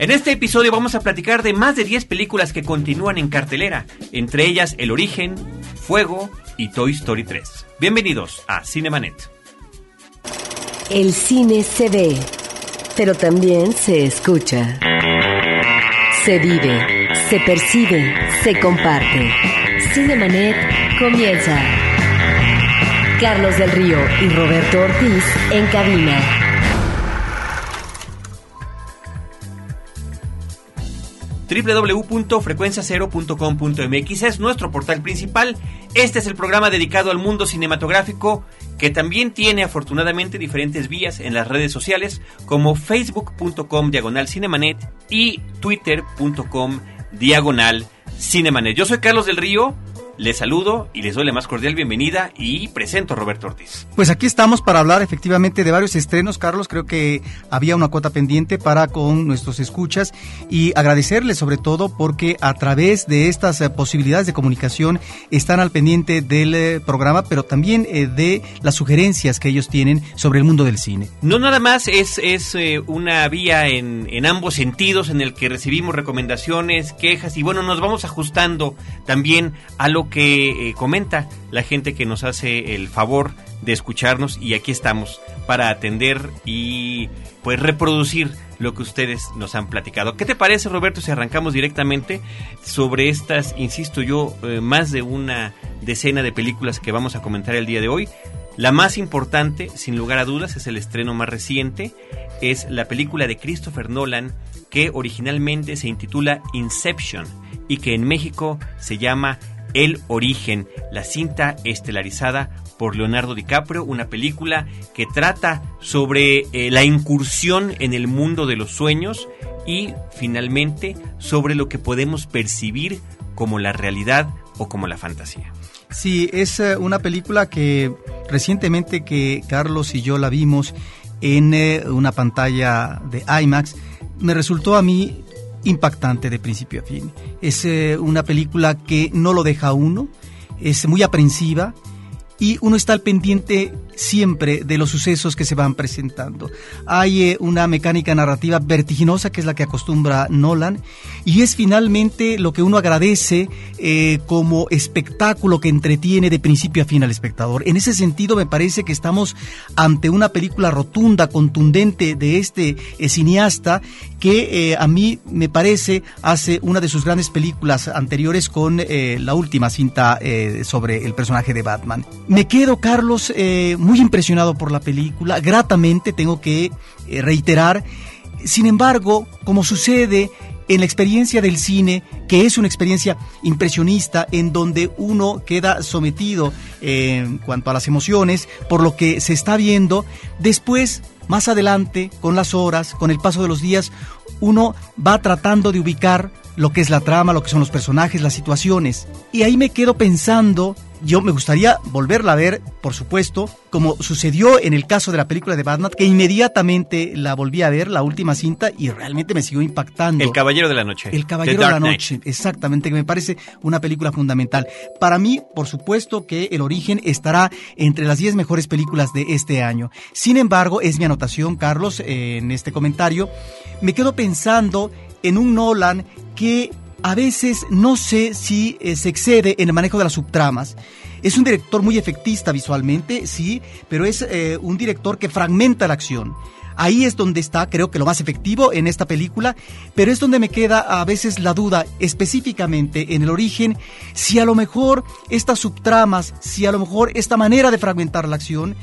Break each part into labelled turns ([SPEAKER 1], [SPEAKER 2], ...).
[SPEAKER 1] En este episodio vamos a platicar de más de 10 películas que continúan en cartelera, entre ellas El Origen, Fuego y Toy Story 3. Bienvenidos a Cinemanet.
[SPEAKER 2] El cine se ve, pero también se escucha. Se vive, se percibe, se comparte. Cinemanet comienza. Carlos del Río y Roberto Ortiz en cabina.
[SPEAKER 1] www.frecuenciacero.com.mx es nuestro portal principal. Este es el programa dedicado al mundo cinematográfico que también tiene afortunadamente diferentes vías en las redes sociales como facebook.com diagonal cinemanet y twitter.com diagonal cinemanet. Yo soy Carlos del Río les saludo y les doy la más cordial bienvenida y presento a Roberto Ortiz.
[SPEAKER 3] Pues aquí estamos para hablar efectivamente de varios estrenos, Carlos. Creo que había una cuota pendiente para con nuestros escuchas y agradecerles sobre todo porque a través de estas eh, posibilidades de comunicación están al pendiente del eh, programa, pero también eh, de las sugerencias que ellos tienen sobre el mundo del cine.
[SPEAKER 1] No nada más es, es una vía en, en ambos sentidos en el que recibimos recomendaciones, quejas y bueno, nos vamos ajustando también a lo que eh, comenta la gente que nos hace el favor de escucharnos y aquí estamos para atender y pues reproducir lo que ustedes nos han platicado. ¿Qué te parece Roberto si arrancamos directamente sobre estas, insisto yo, eh, más de una decena de películas que vamos a comentar el día de hoy? La más importante, sin lugar a dudas, es el estreno más reciente, es la película de Christopher Nolan que originalmente se intitula Inception y que en México se llama el Origen, la cinta estelarizada por Leonardo DiCaprio, una película que trata sobre eh, la incursión en el mundo de los sueños y finalmente sobre lo que podemos percibir como la realidad o como la fantasía.
[SPEAKER 3] Sí, es eh, una película que recientemente que Carlos y yo la vimos en eh, una pantalla de IMAX, me resultó a mí impactante de principio a fin. Es eh, una película que no lo deja uno, es muy aprensiva y uno está al pendiente siempre de los sucesos que se van presentando. Hay eh, una mecánica narrativa vertiginosa que es la que acostumbra Nolan y es finalmente lo que uno agradece eh, como espectáculo que entretiene de principio a fin al espectador. En ese sentido me parece que estamos ante una película rotunda, contundente de este eh, cineasta que a mí me parece hace una de sus grandes películas anteriores con la última cinta sobre el personaje de Batman. Me quedo, Carlos, muy muy impresionado por la película, gratamente tengo que eh, reiterar. Sin embargo, como sucede en la experiencia del cine, que es una experiencia impresionista en donde uno queda sometido eh, en cuanto a las emociones por lo que se está viendo, después, más adelante, con las horas, con el paso de los días, uno va tratando de ubicar lo que es la trama, lo que son los personajes, las situaciones. Y ahí me quedo pensando yo me gustaría volverla a ver, por supuesto, como sucedió en el caso de la película de Batman, que inmediatamente la volví a ver, la última cinta, y realmente me siguió impactando.
[SPEAKER 1] El Caballero de la Noche.
[SPEAKER 3] El Caballero de la Noche, exactamente, que me parece una película fundamental. Para mí, por supuesto, que El Origen estará entre las 10 mejores películas de este año. Sin embargo, es mi anotación, Carlos, en este comentario, me quedo pensando en un Nolan que a veces no sé si eh, se excede en el manejo de las subtramas. Es un director muy efectista visualmente, sí, pero es eh, un director que fragmenta la acción. Ahí es donde está, creo que lo más efectivo en esta película, pero es donde me queda a veces la duda específicamente en el origen, si a lo mejor estas subtramas, si a lo mejor esta manera de fragmentar la acción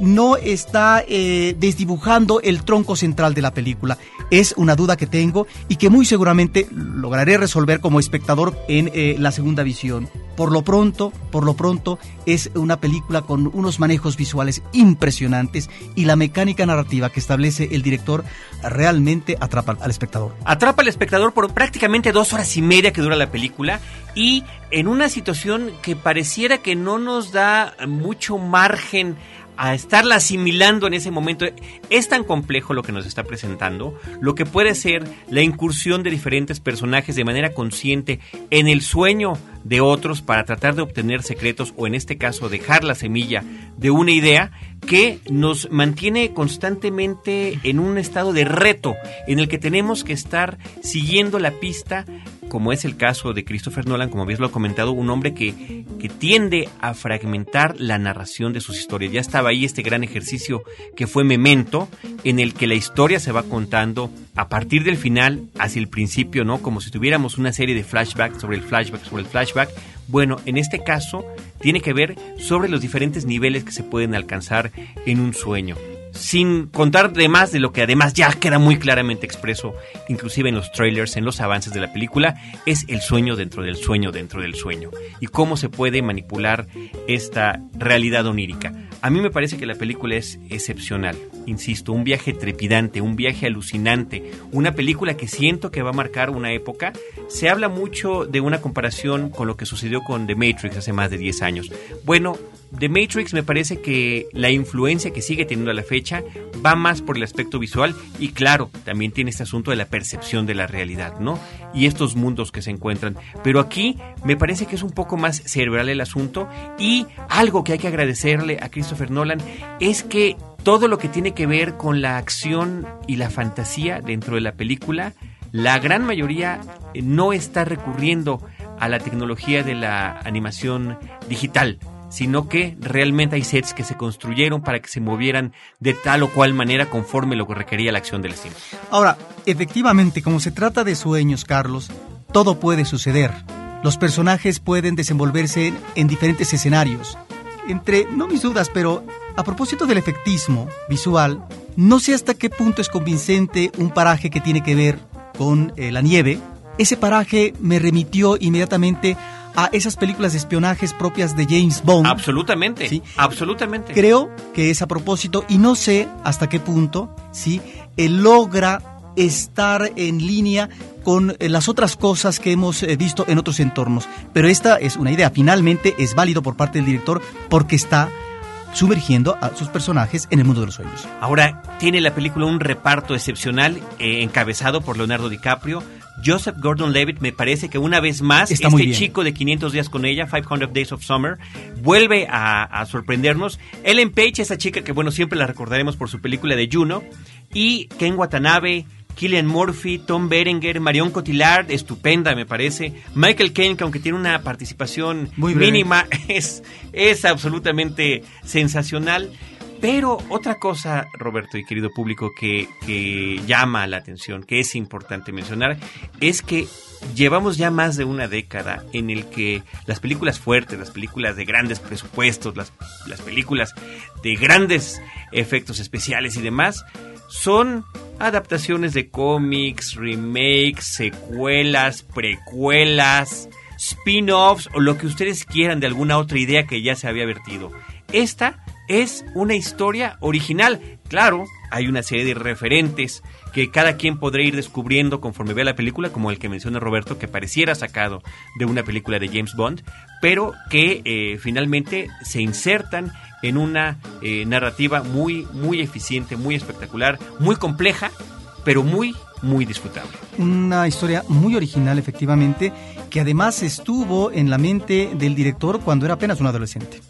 [SPEAKER 3] no está eh, desdibujando el tronco central de la película. Es una duda que tengo y que muy seguramente lograré resolver como espectador en eh, la segunda visión. Por lo pronto, por lo pronto, es una película con unos manejos visuales impresionantes y la mecánica narrativa que establece el director realmente atrapa al espectador.
[SPEAKER 1] Atrapa al espectador por prácticamente dos horas y media que dura la película y en una situación que pareciera que no nos da mucho margen a estarla asimilando en ese momento. Es tan complejo lo que nos está presentando, lo que puede ser la incursión de diferentes personajes de manera consciente en el sueño de otros para tratar de obtener secretos o en este caso dejar la semilla de una idea que nos mantiene constantemente en un estado de reto en el que tenemos que estar siguiendo la pista como es el caso de Christopher Nolan, como habéis lo comentado, un hombre que, que tiende a fragmentar la narración de sus historias. Ya estaba ahí este gran ejercicio que fue Memento, en el que la historia se va contando a partir del final hacia el principio, ¿no? Como si tuviéramos una serie de flashbacks sobre el flashback, sobre el flashback. Bueno, en este caso tiene que ver sobre los diferentes niveles que se pueden alcanzar en un sueño sin contar de más de lo que además ya queda muy claramente expreso, inclusive en los trailers, en los avances de la película, es el sueño dentro del sueño dentro del sueño y cómo se puede manipular esta realidad onírica. A mí me parece que la película es excepcional, insisto, un viaje trepidante, un viaje alucinante, una película que siento que va a marcar una época. Se habla mucho de una comparación con lo que sucedió con The Matrix hace más de 10 años. Bueno, The Matrix me parece que la influencia que sigue teniendo a la fecha va más por el aspecto visual y claro, también tiene este asunto de la percepción de la realidad, ¿no? Y estos mundos que se encuentran. Pero aquí me parece que es un poco más cerebral el asunto y algo que hay que agradecerle a Christopher Nolan es que todo lo que tiene que ver con la acción y la fantasía dentro de la película, la gran mayoría no está recurriendo a la tecnología de la animación digital sino que realmente hay sets que se construyeron para que se movieran de tal o cual manera conforme lo que requería la acción del cine.
[SPEAKER 3] Ahora, efectivamente, como se trata de sueños, Carlos, todo puede suceder. Los personajes pueden desenvolverse en diferentes escenarios. Entre, no mis dudas, pero a propósito del efectismo visual, no sé hasta qué punto es convincente un paraje que tiene que ver con eh, la nieve. Ese paraje me remitió inmediatamente a esas películas de espionajes propias de James Bond.
[SPEAKER 1] Absolutamente, ¿sí? absolutamente.
[SPEAKER 3] Creo que es a propósito y no sé hasta qué punto, ¿sí? Él logra estar en línea con eh, las otras cosas que hemos eh, visto en otros entornos. Pero esta es una idea, finalmente es válido por parte del director porque está sumergiendo a sus personajes en el mundo de los sueños.
[SPEAKER 1] Ahora, tiene la película un reparto excepcional eh, encabezado por Leonardo DiCaprio, Joseph Gordon-Levitt me parece que una vez más este chico de 500 días con ella, 500 Days of Summer, vuelve a, sorprendernos. Ellen Page, esa chica que bueno siempre la recordaremos por su película de Juno, y Ken Watanabe, Killian Murphy, Tom Berenger, Marion Cotillard, estupenda me parece. Michael Caine, que aunque tiene una participación mínima, es, es absolutamente sensacional. Pero otra cosa, Roberto y querido público, que, llama la atención, que es importante mencionar, es que llevamos ya más de una década en el que las películas fuertes, las películas de grandes presupuestos, las, las películas de grandes efectos especiales y demás, son adaptaciones de cómics, remakes, secuelas, precuelas, spin-offs o lo que ustedes quieran de alguna otra idea que ya se había vertido. Esta es una historia original. Claro, hay una serie de referentes que cada quien podrá ir descubriendo conforme vea la película, como el que menciona Roberto, que pareciera sacado de una película de James Bond, pero que eh, finalmente se insertan en una eh, narrativa muy, muy eficiente, muy espectacular, muy compleja, pero muy, muy disfrutable.
[SPEAKER 3] Una historia muy original, efectivamente, que además estuvo en la mente del director cuando era apenas un adolescente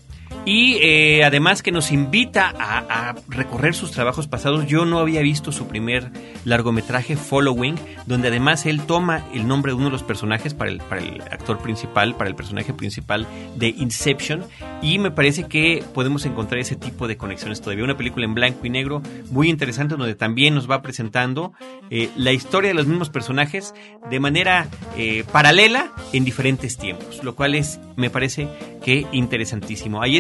[SPEAKER 1] y eh, además que nos invita a, recorrer sus trabajos pasados. Yo no había visto su primer largometraje Following, donde además él toma el nombre de uno de los personajes para el, para el actor principal, para el personaje principal de Inception, y me parece que podemos encontrar ese tipo de conexiones todavía. Una película en blanco y negro muy interesante, donde también nos va presentando eh, la historia de los mismos personajes de manera eh, paralela en diferentes tiempos, lo cual es, me parece que interesantísimo. Ahí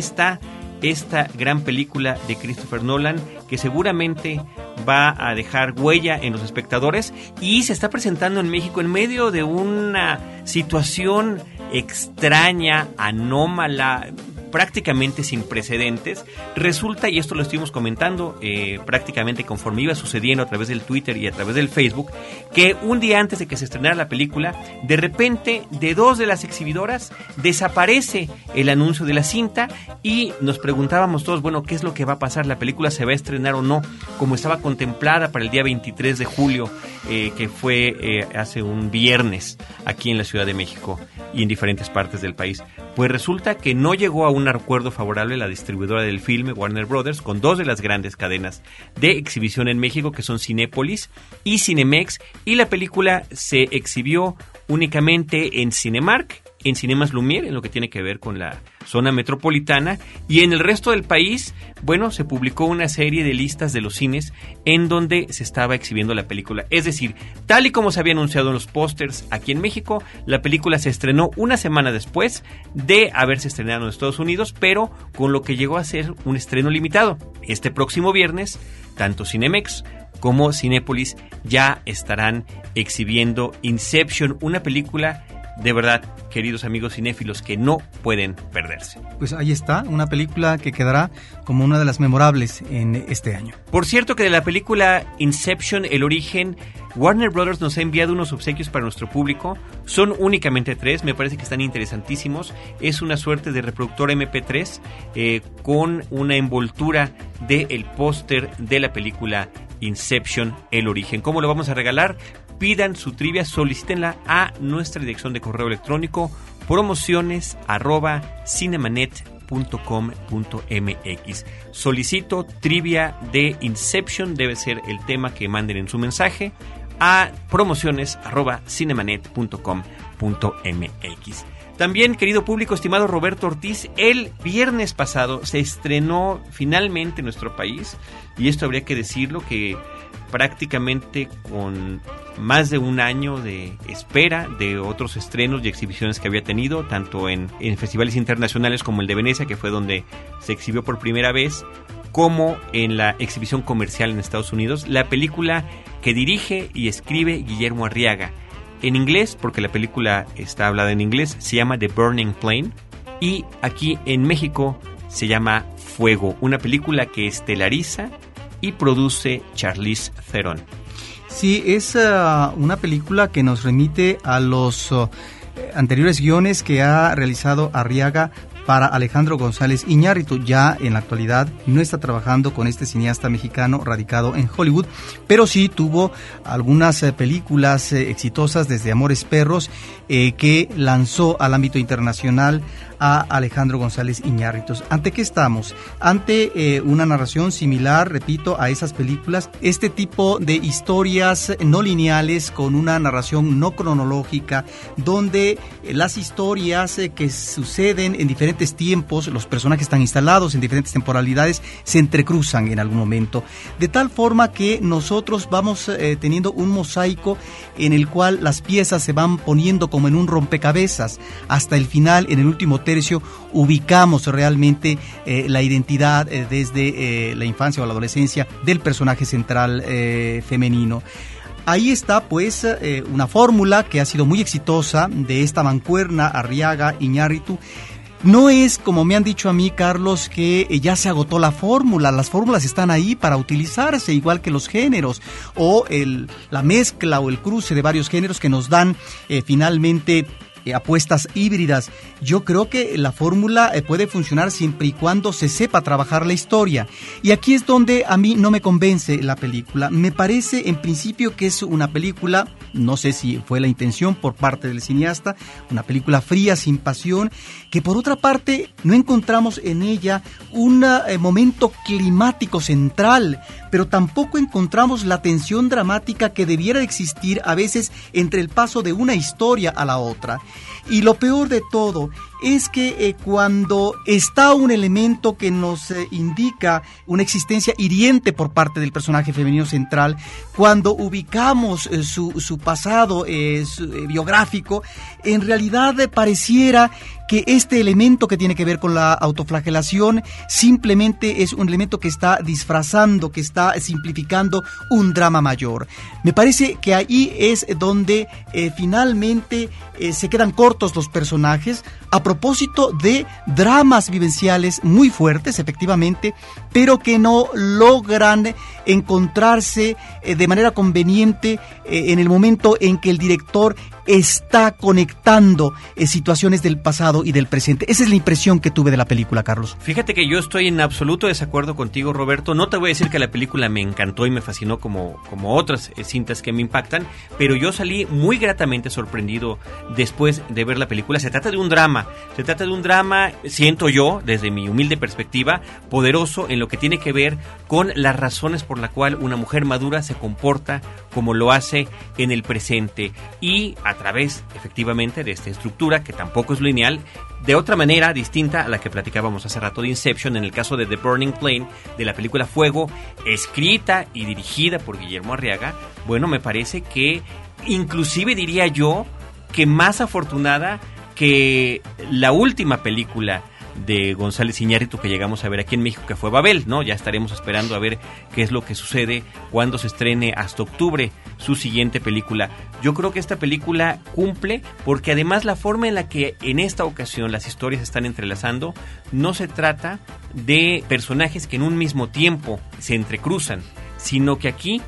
[SPEAKER 1] esta gran película de Christopher Nolan que seguramente va a dejar huella en los espectadores y se está presentando en México en medio de una situación extraña, anómala, prácticamente sin precedentes. Resulta, y esto lo estuvimos comentando eh, prácticamente conforme iba sucediendo a través del Twitter y a través del Facebook, que un día antes de que se estrenara la película, de repente de dos de las exhibidoras desaparece el anuncio de la cinta y nos preguntábamos todos, bueno, ¿qué es lo que va a pasar? ¿La película se va a estrenar o no? Como estaba contemplada para el día 23 de julio, eh, que fue eh, hace un viernes aquí en la Ciudad de México y en diferentes partes del país. Pues resulta que no llegó a un acuerdo favorable la distribuidora del filme, Warner Brothers, con dos de las grandes cadenas de exhibición en México, que son Cinépolis y Cinemex, y la película se exhibió únicamente en Cinemark en Cinemas Lumière, en lo que tiene que ver con la zona metropolitana, y en el resto del país, bueno, se publicó una serie de listas de los cines en donde se estaba exhibiendo la película. Es decir, tal y como se había anunciado en los pósters aquí en México, la película se estrenó una semana después de haberse estrenado en Estados Unidos, pero con lo que llegó a ser un estreno limitado. Este próximo viernes, tanto Cinemex como Cinépolis ya estarán exhibiendo Inception, una película de verdad, queridos amigos cinéfilos, que no pueden perderse.
[SPEAKER 3] Pues ahí está, una película que quedará como una de las memorables en este año.
[SPEAKER 1] Por cierto que de la película Inception, El origen, Warner Brothers nos ha enviado unos obsequios para nuestro público. Son únicamente tres, me parece que están interesantísimos. Es una suerte de reproductor MP3 eh, con una envoltura del el póster de la película Inception, El origen. ¿Cómo lo vamos a regalar? Pidan su trivia, solicítenla a nuestra dirección de correo electrónico promociones arroba cinemanet.com.mx. Solicito trivia de Inception, debe ser el tema que manden en su mensaje a promociones cinemanet.com.mx. También, querido público, estimado Roberto Ortiz, el viernes pasado se estrenó finalmente en nuestro país, y esto habría que decirlo, que prácticamente con más de un año de espera de otros estrenos y exhibiciones que había tenido, tanto en, festivales internacionales como el de Venecia, que fue donde se exhibió por primera vez, como en la exhibición comercial en Estados Unidos, la película que dirige y escribe Guillermo Arriaga. En inglés, porque la película está hablada en inglés, se llama The Burning Plane. Y aquí en México se llama Fuego, una película que estelariza y produce Charlize Theron.
[SPEAKER 3] Sí, es uh, una película que nos remite a los uh, anteriores guiones que ha realizado Arriaga para Alejandro González Iñárritu. Ya en la actualidad no está trabajando con este cineasta mexicano radicado en Hollywood, pero sí tuvo algunas eh, películas eh, exitosas desde Amores Perros eh, que lanzó al ámbito internacional Alejandro González Iñárritos. ¿Ante qué estamos? Ante eh, una narración similar, repito, a esas películas. Este tipo de historias no lineales con una narración no cronológica, donde eh, las historias eh, que suceden en diferentes tiempos, los personajes están instalados en diferentes temporalidades, se entrecruzan en algún momento. De tal forma que nosotros vamos teniendo un mosaico en el cual las piezas se van poniendo como en un rompecabezas hasta el final, en el último tema ubicamos realmente eh, la identidad eh, desde eh, la infancia o la adolescencia del personaje central femenino. Ahí está pues una fórmula que ha sido muy exitosa de esta mancuerna Arriaga Iñárritu no es como me han dicho a mí, Carlos, que ya se agotó la fórmula. Las fórmulas están ahí para utilizarse, igual que los géneros, o el, la mezcla o el cruce de varios géneros que nos dan finalmente apuestas híbridas. Yo creo que la fórmula eh, puede funcionar siempre y cuando se sepa trabajar la historia. Y aquí es donde a mí no me convence la película. Me parece en principio que es una película, no sé si fue la intención por parte del cineasta, una película fría, sin pasión, que por otra parte no encontramos en ella un eh, momento climático central, pero tampoco encontramos la tensión dramática que debiera existir a veces entre el paso de una historia a la otra. Y lo peor de todo es que eh, cuando está un elemento que nos eh, indica una existencia hiriente por parte del personaje femenino central, cuando ubicamos eh, su, su, pasado biográfico, en realidad pareciera que este elemento que tiene que ver con la autoflagelación simplemente es un elemento que está disfrazando, que está simplificando un drama mayor. Me parece que ahí es donde finalmente se quedan cortos los personajes, propósito de dramas vivenciales muy fuertes, efectivamente, pero que no logran encontrarse eh, de manera conveniente eh, en el momento en que el director está conectando eh, situaciones del pasado y del presente. Esa es la impresión que tuve de la película, Carlos.
[SPEAKER 1] Fíjate que yo estoy en absoluto desacuerdo contigo, Roberto. No te voy a decir que la película me encantó y me fascinó como, como otras eh, cintas que me impactan, pero yo salí muy gratamente sorprendido después de ver la película. Se trata de un drama, se trata de un drama, siento yo, desde mi humilde perspectiva, poderoso en lo que tiene que ver con las razones por la cual una mujer madura se comporta como lo hace en el presente y través efectivamente de esta estructura que tampoco es lineal, de otra manera distinta a la que platicábamos hace rato de Inception en el caso de The Burning Plane de la película Fuego, escrita y dirigida por Guillermo Arriaga, bueno, me parece que inclusive diría yo que más afortunada que la última película de González Iñárritu que llegamos a ver aquí en México, que fue Babel, ¿no? Ya estaremos esperando a ver qué es lo que sucede cuando se estrene hasta octubre su siguiente película. Yo creo que esta película cumple porque además la forma en la que en esta ocasión las historias están entrelazando, no se trata de personajes que en un mismo tiempo se entrecruzan, sino que aquí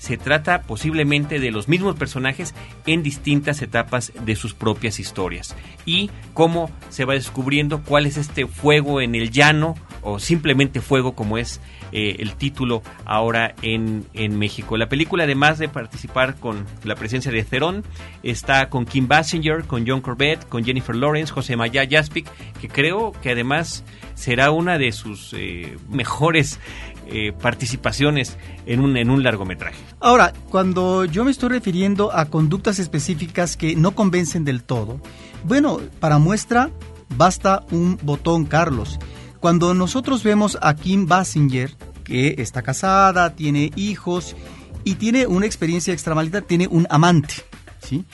[SPEAKER 1] se trata posiblemente de los mismos personajes en distintas etapas de sus propias historias y cómo se va descubriendo cuál es este fuego en el llano o simplemente fuego como es eh, el título ahora en, en, México. La película además de participar con la presencia de Cerón está con Kim Basinger, con John Corbett, con Jennifer Lawrence, José Maya Jaspic, que creo que además será una de sus eh, mejores eh, participaciones en un, en un largometraje.
[SPEAKER 3] Ahora, cuando yo me estoy refiriendo a conductas específicas que no convencen del todo, bueno, para muestra basta un botón, Carlos. Cuando nosotros vemos a Kim Basinger, que está casada, tiene hijos y tiene una experiencia extramarita, tiene un amante, ¿sí?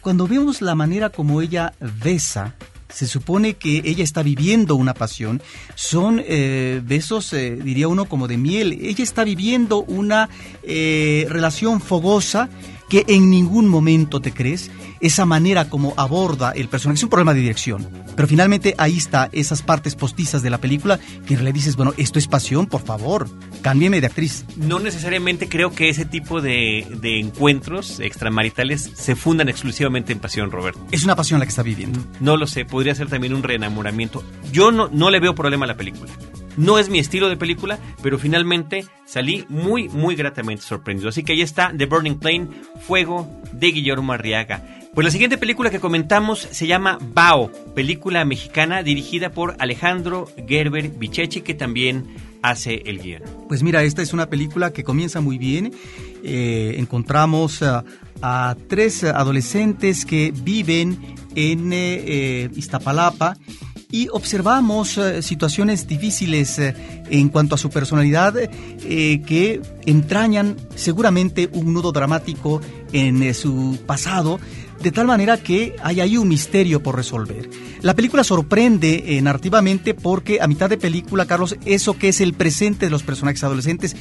[SPEAKER 3] Cuando vemos la manera como ella besa se supone que ella está viviendo una pasión, son eh, besos, eh, diría uno, como de miel. Ella está viviendo una eh, relación fogosa que en ningún momento te crees esa manera como aborda el personaje. Es un problema de dirección. Pero finalmente ahí está esas partes postizas de la película que le dices, bueno, esto es pasión, por favor, cámbieme de actriz.
[SPEAKER 1] No necesariamente creo que ese tipo de, de encuentros extramaritales se fundan exclusivamente en pasión, Roberto.
[SPEAKER 3] Es una pasión la que está viviendo.
[SPEAKER 1] No lo sé, podría ser también un reenamoramiento. Yo no, no le veo problema a la película. No es mi estilo de película, pero finalmente salí muy, muy gratamente sorprendido. Así que ahí está The Burning Plane, Fuego de Guillermo Arriaga. Pues la siguiente película que comentamos se llama Bao, película mexicana dirigida por Alejandro Gerber Bichechi, que también hace el guion.
[SPEAKER 3] Pues mira, esta es una película que comienza muy bien. Eh, encontramos a, tres adolescentes que viven en eh, eh, Iztapalapa y observamos situaciones difíciles en cuanto a su personalidad que entrañan seguramente un nudo dramático en su pasado, de tal manera que hay ahí un misterio por resolver. La película sorprende narrativamente porque a mitad de película, Carlos, eso que es el presente de los personajes adolescentes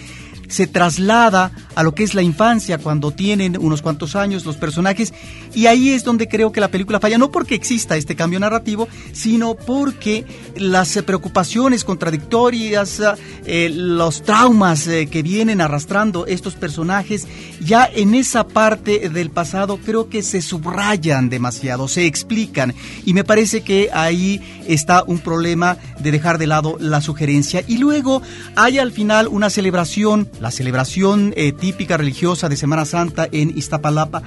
[SPEAKER 3] se traslada a lo que es la infancia cuando tienen unos cuantos años los personajes y ahí es donde creo que la película falla, no porque exista este cambio narrativo, sino porque las eh, preocupaciones contradictorias, eh, los traumas eh, que vienen arrastrando estos personajes, ya en esa parte del pasado creo que se subrayan demasiado, se explican. Y me parece que ahí está un problema de dejar de lado la sugerencia. Y luego hay al final una celebración la celebración eh, típica religiosa de Semana Santa en Iztapalapa,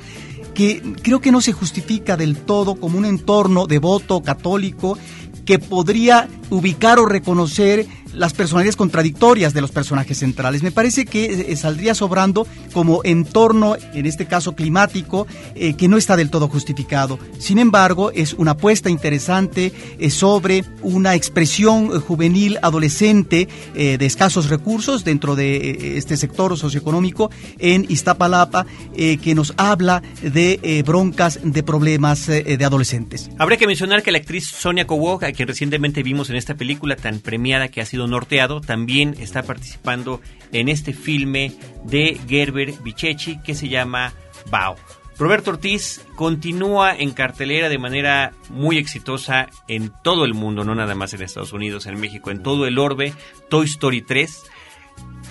[SPEAKER 3] que creo que no se justifica del todo como un entorno devoto católico que podría ubicar o reconocer las personalidades contradictorias de los personajes centrales. Me parece que eh, saldría sobrando como entorno, en este caso climático, eh, que no está del todo justificado. Sin embargo, es una apuesta interesante eh, sobre una expresión juvenil adolescente de escasos recursos dentro de este sector socioeconómico en Iztapalapa, que nos habla de broncas, de problemas de adolescentes.
[SPEAKER 1] Habría que mencionar que la actriz Sonia Kowok, a quien recientemente vimos en esta película tan premiada que ha sido norteado, también está participando en este filme de Gerber Bichechi que se llama Bao. Roberto Ortiz continúa en cartelera de manera muy exitosa en todo el mundo, no nada más en Estados Unidos, en México, en todo el orbe. Toy Story 3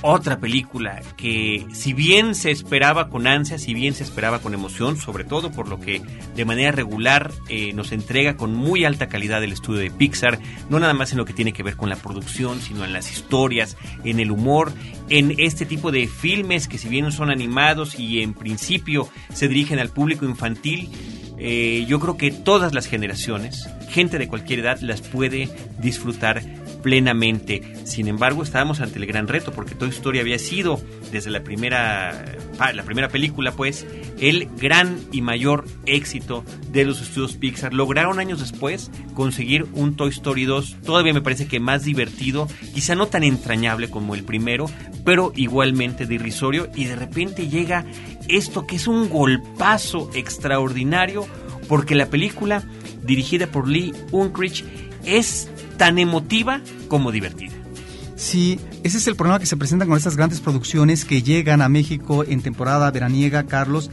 [SPEAKER 1] otra película que si bien se esperaba con ansia, si bien se esperaba con emoción, sobre todo por lo que de manera regular eh, nos entrega con muy alta calidad el estudio de Pixar, no nada más en lo que tiene que ver con la producción, sino en las historias, en el humor, en este tipo de filmes que si bien son animados y en principio se dirigen al público infantil, eh, yo creo que todas las generaciones, gente de cualquier edad, las puede disfrutar plenamente. Sin embargo, estábamos ante el gran reto porque Toy Story había sido desde la primera la primera película, pues, el gran y mayor éxito de los estudios Pixar. Lograron años después conseguir un Toy Story 2, todavía me parece que más divertido, quizá no tan entrañable como el primero, pero igualmente dirisorio y de repente llega esto que es un golpazo extraordinario porque la película dirigida por Lee Unkrich es tan emotiva como divertida.
[SPEAKER 3] Sí, ese es el problema que se presenta con estas grandes producciones que llegan a México en temporada veraniega, Carlos,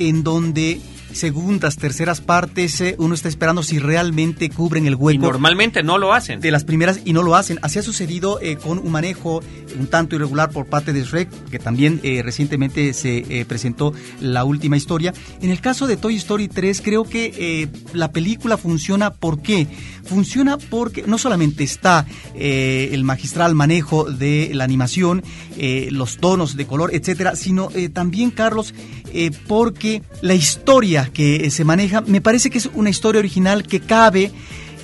[SPEAKER 3] en donde segundas, terceras partes, eh, uno está esperando si realmente cubren el hueco. Y
[SPEAKER 1] normalmente no lo hacen.
[SPEAKER 3] De las primeras y no lo hacen. Así ha sucedido eh, con un manejo un tanto irregular por parte de Shrek, que también eh, recientemente se presentó la última historia. En el caso de Toy Story 3, creo que la película funciona. ¿Por qué? Funciona porque no solamente está el magistral manejo de la animación, los tonos de color, etcétera, sino también, Carlos, porque la historia que se maneja, me parece que es una historia original que cabe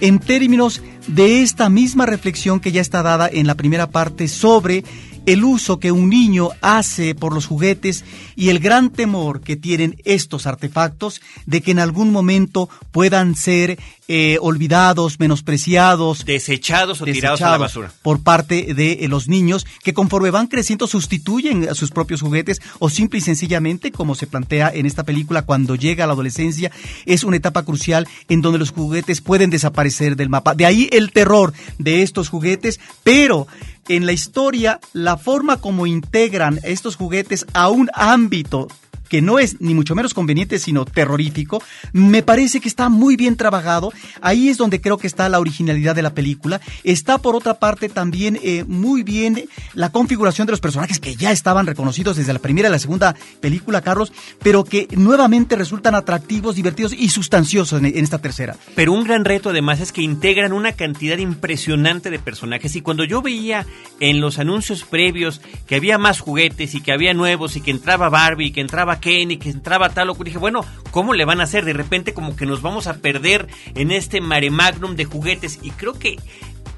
[SPEAKER 3] en términos de esta misma reflexión que ya está dada en la primera parte sobre el uso que un niño hace por los juguetes y el gran temor que tienen estos artefactos de que en algún momento puedan ser eh, olvidados, menospreciados,
[SPEAKER 1] desechados o tirados a la basura
[SPEAKER 3] por parte de eh, los niños que conforme van creciendo sustituyen a sus propios juguetes o simple y sencillamente, como se plantea en esta película, cuando llega a la adolescencia, es una etapa crucial en donde los juguetes pueden desaparecer del mapa. De ahí el terror de estos juguetes, pero en la historia, la forma como integran estos juguetes a un ámbito que no es ni mucho menos conveniente, sino terrorífico, me parece que está muy bien trabajado. Ahí es donde creo que está la originalidad de la película. Está por otra parte también eh, muy bien la configuración de los personajes que ya estaban reconocidos desde la primera y la segunda película, Carlos, pero que nuevamente resultan atractivos, divertidos y sustanciosos en, en esta tercera.
[SPEAKER 1] Pero un gran reto además es que integran una cantidad impresionante de personajes y cuando yo veía en los anuncios previos que había más juguetes y que había nuevos y que entraba Barbie y que entraba Kenny, que entraba tal o dije, bueno, ¿cómo le van a hacer? De repente como que nos vamos a perder en este mare magnum de juguetes y creo que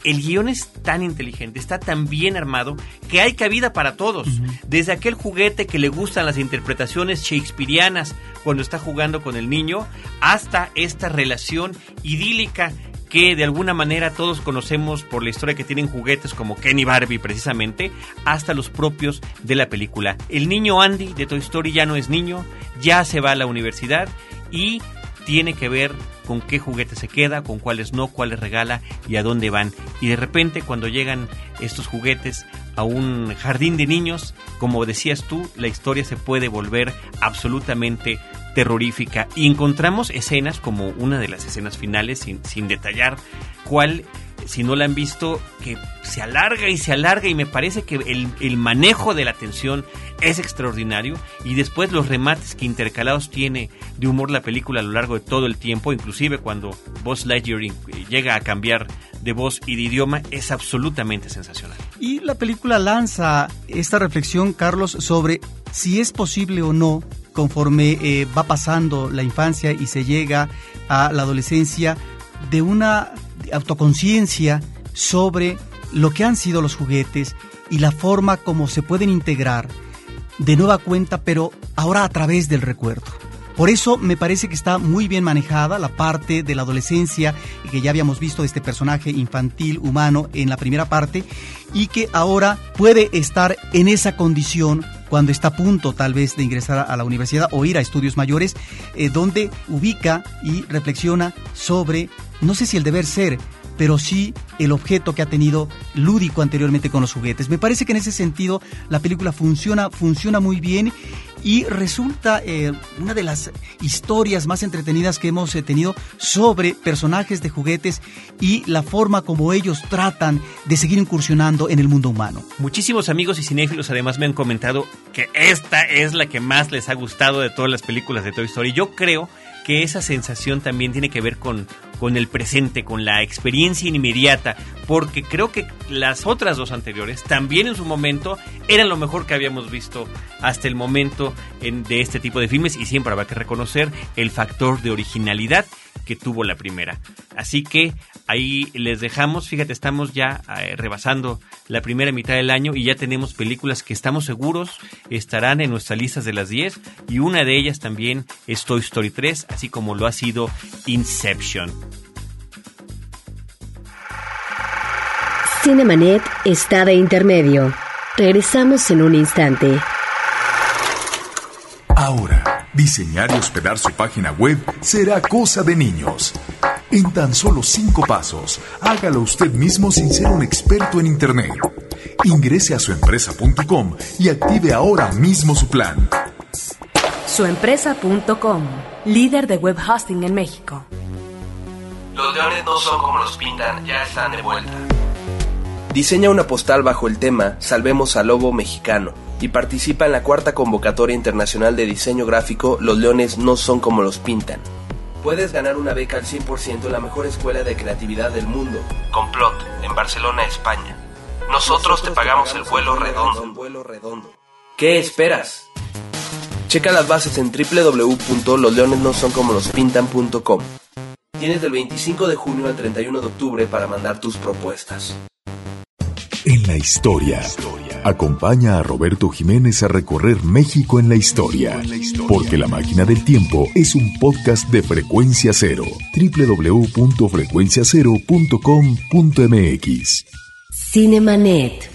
[SPEAKER 1] el guion es tan inteligente, está tan bien armado, que hay cabida para todos. Desde aquel juguete que le gustan las interpretaciones shakespearianas cuando está jugando con el niño, hasta esta relación idílica que de alguna manera todos conocemos por la historia que tienen juguetes como Kenny Barbie precisamente, hasta los propios de la película. El niño Andy de Toy Story ya no es niño, ya se va a la universidad y tiene que ver con qué juguete se queda, con cuáles no, cuáles regala y a dónde van. Y de repente cuando llegan estos juguetes a un jardín de niños, como decías tú, la historia se puede volver absolutamente terrorífica. Y encontramos escenas como una de las escenas finales sin, sin detallar cuál si no la han visto que se alarga y se alarga y me parece que el, el, manejo de la tensión es extraordinario. Y después los remates que intercalados tiene de humor la película a lo largo de todo el tiempo inclusive cuando Buzz Lightyear llega a cambiar de voz y de idioma es absolutamente sensacional.
[SPEAKER 3] Y la película lanza esta reflexión Carlos sobre si es posible o no conforme eh, va pasando la infancia y se llega a la adolescencia, de una autoconciencia sobre lo que han sido los juguetes y la forma como se pueden integrar de nueva cuenta, pero ahora a través del recuerdo. Por eso me parece que está muy bien manejada la parte de la adolescencia que ya habíamos visto de este personaje infantil humano en la primera parte y que ahora puede estar en esa condición cuando está a punto tal vez de ingresar a la universidad o ir a estudios mayores, eh, donde ubica y reflexiona sobre, no sé si el deber ser, pero sí el objeto que ha tenido lúdico anteriormente con los juguetes. Me parece que en ese sentido la película funciona, funciona muy bien y resulta eh, una de las historias más entretenidas que hemos eh, tenido sobre personajes de juguetes y la forma como ellos tratan de seguir incursionando en el mundo humano.
[SPEAKER 1] Muchísimos amigos y cinéfilos además me han comentado que esta es la que más les ha gustado de todas las películas de Toy Story. Yo creo que esa sensación también tiene que ver con, con el presente, con la experiencia inmediata, porque creo que las otras dos anteriores también en su momento eran lo mejor que habíamos visto hasta el momento en, de este tipo de filmes y siempre habrá que reconocer el factor de originalidad que tuvo la primera. Así que ahí les dejamos, fíjate, estamos ya eh, rebasando la primera mitad del año y ya tenemos películas que estamos seguros estarán en nuestras listas de las 10 y una de ellas también es Toy Story 3, así como lo ha sido Inception.
[SPEAKER 2] Cinemanet está de intermedio. Regresamos en un instante.
[SPEAKER 4] Ahora, diseñar y hospedar su página web será cosa de niños. En tan solo cinco pasos, hágalo usted mismo sin ser un experto en Internet. Ingrese a suempresa.com y active ahora mismo su plan.
[SPEAKER 5] Suempresa.com, líder de web hosting en México.
[SPEAKER 6] Los leones no son como los pintan, ya están de vuelta. Diseña una postal bajo el tema Salvemos al Lobo Mexicano y participa en la cuarta convocatoria internacional de diseño gráfico Los leones no son como los pintan. Puedes ganar una beca al 100% en la mejor escuela de creatividad del mundo, Complot, en Barcelona, España. Nosotros, te pagamos, el vuelo redondo. ¿Qué esperas? Checa las bases en www.losleonesnosoncomolospintan.com. Tienes del 25 de junio al 31 de octubre para mandar tus propuestas.
[SPEAKER 4] En la historia. Acompaña a Roberto Jiménez a recorrer México en la historia. Porque La Máquina del Tiempo es un podcast de frecuencia cero. www.frecuenciacero.com.mx.
[SPEAKER 2] Cinemanet.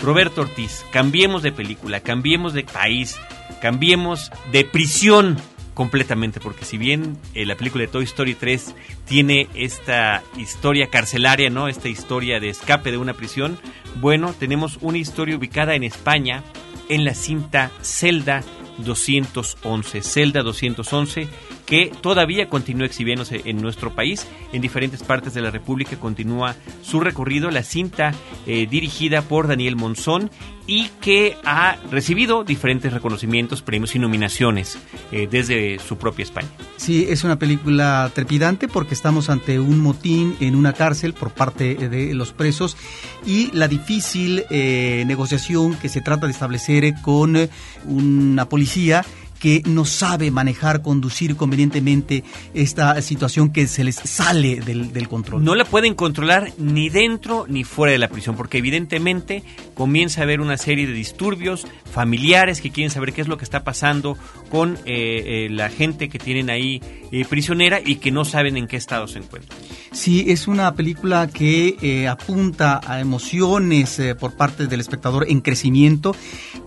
[SPEAKER 1] Roberto Ortiz, cambiemos de película, cambiemos de país, cambiemos de prisión completamente, porque si bien eh, la película de Toy Story 3 tiene esta historia carcelaria, ¿no? Esta historia de escape de una prisión, bueno, tenemos una historia ubicada en España en la cinta Zelda 211, Zelda 211, que todavía continúa exhibiéndose en nuestro país, en diferentes partes de la República continúa su recorrido, la cinta eh, dirigida por Daniel Monzón y que ha recibido diferentes reconocimientos, premios y nominaciones eh, desde su propia España.
[SPEAKER 3] Sí, es una película trepidante porque estamos ante un motín en una cárcel por parte de los presos y la difícil eh, negociación que se trata de establecer con una policía que no sabe manejar, conducir convenientemente esta situación que se les sale del, del, control.
[SPEAKER 1] No la pueden controlar ni dentro ni fuera de la prisión, porque evidentemente comienza a haber una serie de disturbios familiares que quieren saber qué es lo que está pasando con eh, eh, la gente que tienen ahí eh, prisionera y que no saben en qué estado se encuentra.
[SPEAKER 3] Sí, es una película que apunta a emociones por parte del espectador en crecimiento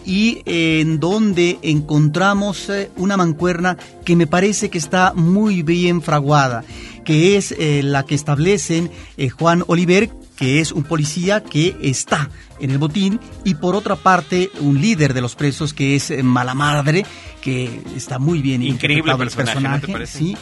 [SPEAKER 3] y en donde encontramos una mancuerna que me parece que está muy bien fraguada, que es la que establecen Juan Oliver, que es un policía que está en el botín, y por otra parte un líder de los presos que es Mala Madre, que está muy bien
[SPEAKER 1] Increíble personaje,
[SPEAKER 3] el personaje,
[SPEAKER 1] ¿no te parece?
[SPEAKER 3] sí.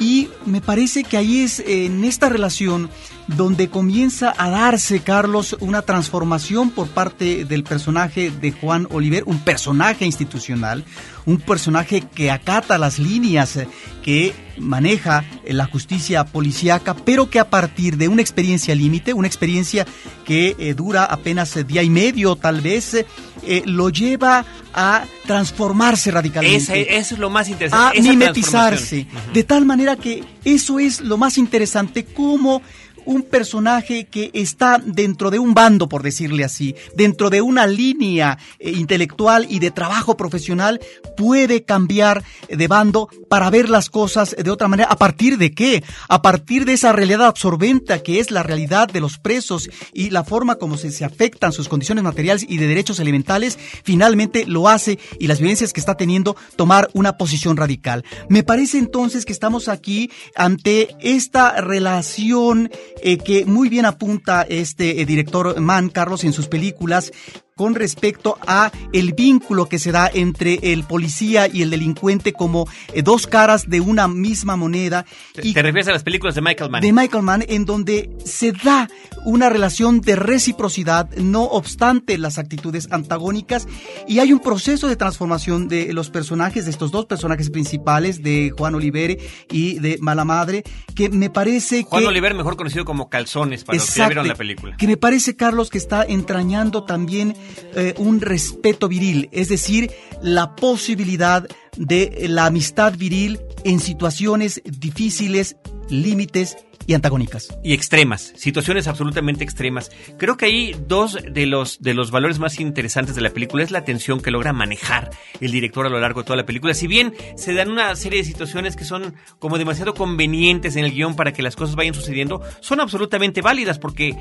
[SPEAKER 3] Y me parece que ahí es en esta relación donde comienza a darse, Carlos, una transformación por parte del personaje de Juan Oliver, un personaje institucional, un personaje que acata las líneas eh, que maneja eh, la justicia policíaca, pero que a partir de una experiencia límite, una experiencia que eh, dura apenas día y medio tal vez, eh, lo lleva a transformarse radicalmente
[SPEAKER 1] Esa- eso es lo más
[SPEAKER 3] a
[SPEAKER 1] interesante. esa
[SPEAKER 3] mimetizarse. De tal manera que eso es lo más interesante, como un personaje que está dentro de un bando, por decirle así, dentro de una línea eh, intelectual y de trabajo profesional, puede cambiar de bando para ver las cosas de otra manera. ¿A partir de qué? A partir de esa realidad absorbente que es la realidad de los presos y la forma como se, se afectan sus condiciones materiales y de derechos elementales, finalmente lo hace y las vivencias que está teniendo tomar una posición radical. Me parece entonces que estamos aquí ante esta relación eh, que muy bien apunta este eh, director Mann, Carlos, en sus películas, con respecto a el vínculo que se da entre el policía y el delincuente como eh, dos caras de una misma moneda.
[SPEAKER 1] Y ¿Te refieres a las películas de Michael Mann?
[SPEAKER 3] De Michael Mann, en donde se da una relación de reciprocidad, no obstante las actitudes antagónicas, y hay un proceso de transformación de los personajes, de estos dos personajes principales, de Juan Olivere y de Mala Madre, que me parece
[SPEAKER 1] Juan
[SPEAKER 3] que...
[SPEAKER 1] Juan Olivere, mejor conocido como Calzones, para los que vieron la película.
[SPEAKER 3] Que me parece, Carlos, que está entrañando también eh, un respeto viril, es decir, la posibilidad de la amistad viril en situaciones difíciles, límites y antagónicas.
[SPEAKER 1] Y extremas, situaciones absolutamente extremas. Creo que ahí dos de los, de los valores más interesantes de la película es la tensión que logra manejar el director a lo largo de toda la película. Si bien se dan una serie de situaciones que son como demasiado convenientes en el guion para que las cosas vayan sucediendo, son absolutamente válidas porque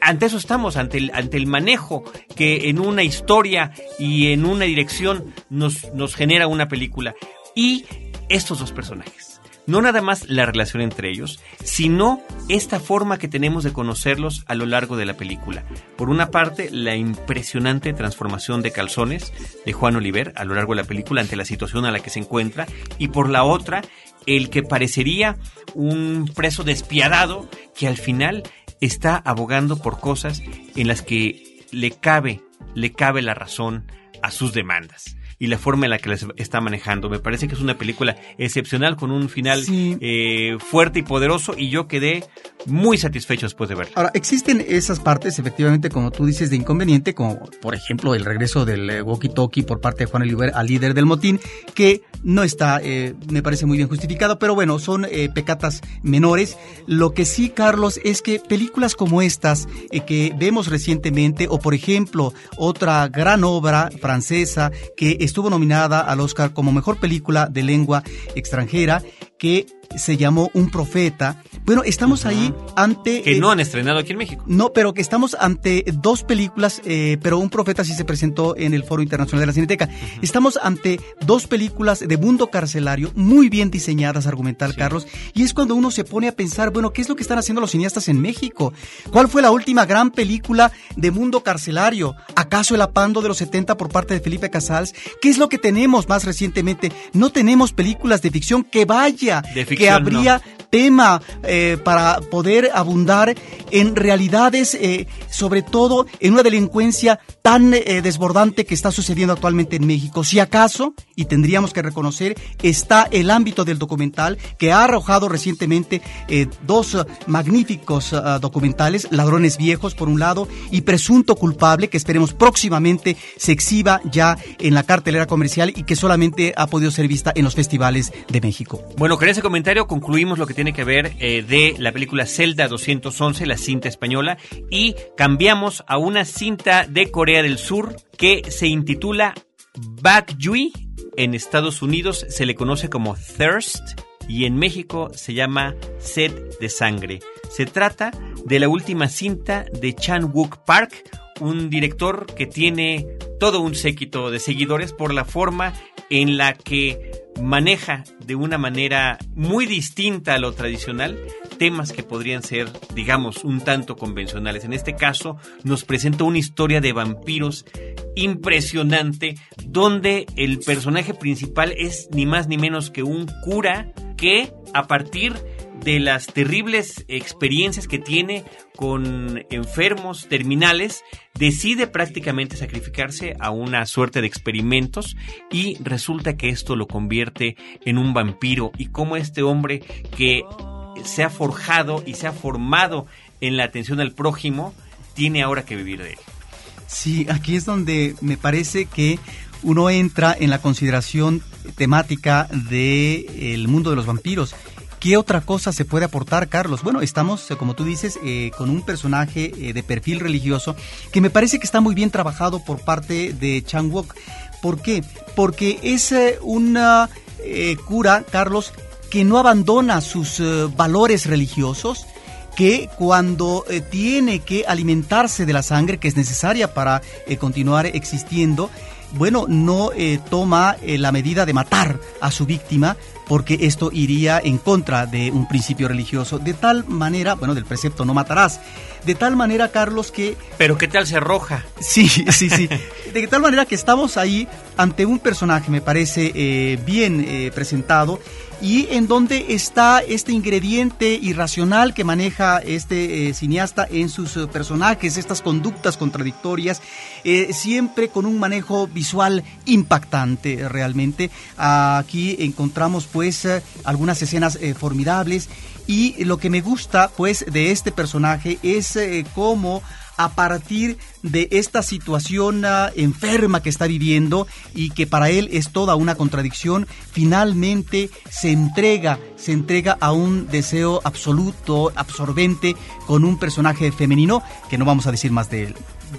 [SPEAKER 1] ante eso estamos, ante el, ante el manejo que en una historia y en una dirección nos, nos genera una película. Y estos dos personajes no nada más la relación entre ellos, sino esta forma que tenemos de conocerlos a lo largo de la película. Por una parte, la impresionante transformación de calzones de Juan Oliver a lo largo de la película ante la situación a la que se encuentra, y por la otra, el que parecería un preso despiadado que al final está abogando por cosas en las que le cabe, le cabe la razón a sus demandas y la forma en la que les está manejando. Me parece que es una película excepcional con un final eh, fuerte y poderoso y yo quedé muy satisfecho después de verla.
[SPEAKER 3] Ahora, existen esas partes, efectivamente, como tú dices, de inconveniente, como por ejemplo el regreso del eh, walkie-talkie por parte de Juan Oliver al líder del motín, que no está, eh, me parece muy bien justificado, pero bueno, son pecatas menores. Lo que sí, Carlos, es que películas como estas que vemos recientemente, o por ejemplo, otra gran obra francesa que estuvo nominada al Oscar como mejor película de lengua extranjera que se llamó Un Profeta. Bueno, estamos ahí ante...
[SPEAKER 1] Que no han estrenado aquí en México.
[SPEAKER 3] No, pero que estamos ante dos películas, eh, pero Un Profeta sí se presentó en el Foro Internacional de la Cineteca. Estamos ante dos películas de mundo carcelario muy bien diseñadas, argumental, Carlos, y es cuando uno se pone a pensar, bueno, ¿qué es lo que están haciendo los cineastas en México? ¿Cuál fue la última gran película de mundo carcelario? ¿Acaso El Apando de los 70 por parte de Felipe Casals? ¿Qué es lo que tenemos más recientemente? No tenemos películas de ficción que vaya que habría tema eh, para poder abundar en realidades, eh, sobre todo en una delincuencia tan eh, desbordante que está sucediendo actualmente en México. Si acaso, y tendríamos que reconocer, está el ámbito del documental que ha arrojado recientemente dos magníficos ah, documentales, Ladrones Viejos por un lado y Presunto Culpable, que esperemos próximamente se exhiba ya en la cartelera comercial y que solamente ha podido ser vista en los festivales de México.
[SPEAKER 1] Bueno, con ese comentario concluimos lo que tiene tiene que ver eh, de la película Zelda 211, la cinta española, y cambiamos a una cinta de Corea del Sur que se intitula Back Yui. En Estados Unidos se le conoce como Thirst y en México se llama Sed de Sangre. Se trata de la última cinta de Chan Wook Park, un director que tiene todo un séquito de seguidores por la forma en la que maneja de una manera muy distinta a lo tradicional temas que podrían ser, digamos, un tanto convencionales. En este caso, nos presenta una historia de vampiros impresionante, donde el personaje principal es ni más ni menos que un cura que, a partir de las terribles experiencias que tiene con enfermos terminales, decide prácticamente sacrificarse a una suerte de experimentos y resulta que esto lo convierte en un vampiro y como este hombre que se ha forjado y se ha formado en la atención al prójimo tiene ahora que vivir de él.
[SPEAKER 3] Sí, aquí es donde me parece que uno entra en la consideración temática del el mundo de los vampiros ¿Qué otra cosa se puede aportar, Carlos? Bueno, estamos, eh, como tú dices, eh, con un personaje eh, de perfil religioso que me parece que está muy bien trabajado por parte de Chang Wook. ¿Por qué? Porque es una cura, Carlos, que no abandona sus valores religiosos, que cuando tiene que alimentarse de la sangre que es necesaria para continuar existiendo, bueno, no toma la medida de matar a su víctima, porque esto iría en contra de un principio religioso. De tal manera, bueno, del precepto no matarás. De tal manera, Carlos, que...
[SPEAKER 1] Pero ¿qué tal se arroja?
[SPEAKER 3] Sí, sí, sí. De tal manera que estamos ahí ante un personaje, me parece, eh, bien eh, presentado y en donde está este ingrediente irracional que maneja este eh, cineasta en sus eh, personajes, estas conductas contradictorias, eh, siempre con un manejo visual impactante realmente. Aquí encontramos pues algunas escenas formidables y lo que me gusta pues de este personaje es cómo a partir de esta situación ah, enferma que está viviendo y que para él es toda una contradicción, finalmente se entrega, se entrega a un deseo absoluto, absorbente, con un personaje femenino que no vamos a decir más de él.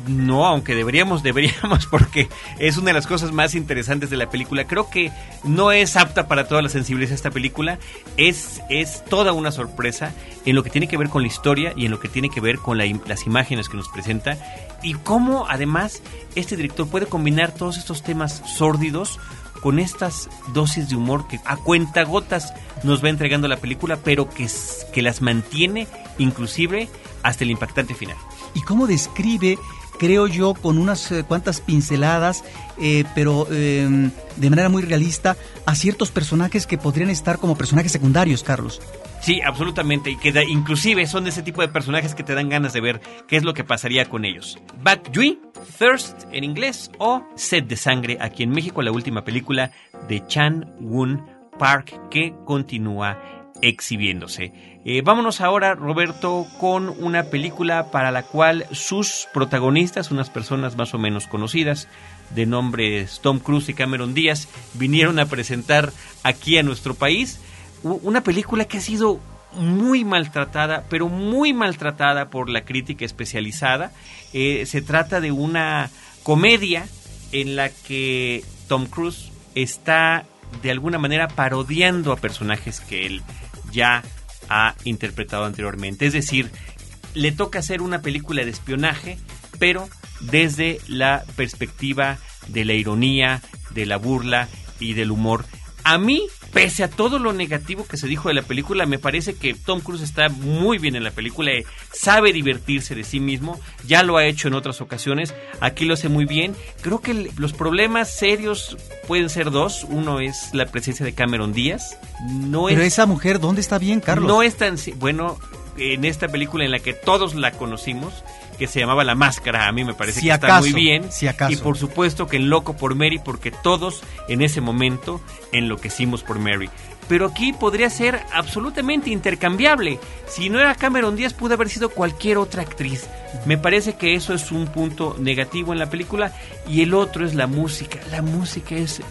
[SPEAKER 1] No, aunque deberíamos, deberíamos, porque es una de las cosas más interesantes de la película. Creo que no es apta para todas las sensibilidades esta película. Es, es toda una sorpresa en lo que tiene que ver con la historia y en lo que tiene que ver con las imágenes que nos presenta. Y cómo además este director puede combinar todos estos temas sórdidos con estas dosis de humor que a cuentagotas nos va entregando la película, pero que, que las mantiene inclusive hasta el impactante final.
[SPEAKER 3] ¿Y cómo describe creo yo, con unas eh, cuantas pinceladas, eh, pero em, de manera muy realista, a ciertos personajes que podrían estar como personajes secundarios, Carlos.
[SPEAKER 1] Sí, absolutamente, y que inclusive son de ese tipo de personajes que te dan ganas de ver qué es lo que pasaría con ellos. Bad Jui, Thirst en inglés o Sed de Sangre aquí en México, la última película de Chan Woon Park que continúa exhibiéndose. Eh, vámonos ahora, Roberto, con una película para la cual sus protagonistas, unas personas más o menos conocidas, de nombre Tom Cruise y Cameron Díaz, vinieron a presentar aquí a nuestro país una película que ha sido muy maltratada, pero muy maltratada por la crítica especializada. Eh, se trata de una comedia en la que Tom Cruise está de alguna manera parodiando a personajes que él ya ha interpretado anteriormente. Es decir, le toca hacer una película de espionaje, pero desde la perspectiva de la ironía, de la burla y del humor. A mí pese a todo lo negativo que se dijo de la película, me parece que Tom Cruise está muy bien en la película, eh, sabe divertirse de sí mismo, ya lo ha hecho en otras ocasiones, aquí lo hace muy bien. Creo que los problemas serios pueden ser dos, uno es la presencia de Cameron Díaz.
[SPEAKER 3] No Pero esa mujer, ¿dónde está bien, Carlos?
[SPEAKER 1] No es tan... Bueno, en esta película en la que todos la conocimos, que se llamaba La Máscara, a mí me parece que está muy bien.
[SPEAKER 3] Si acaso.
[SPEAKER 1] Y por supuesto que Loco por Mary, porque todos en ese momento enloquecimos por Mary. Pero aquí podría ser absolutamente intercambiable. Si no era Cameron Díaz, pudo haber sido cualquier otra actriz. Me parece que eso es un punto negativo en la película. Y el otro es la música. La música es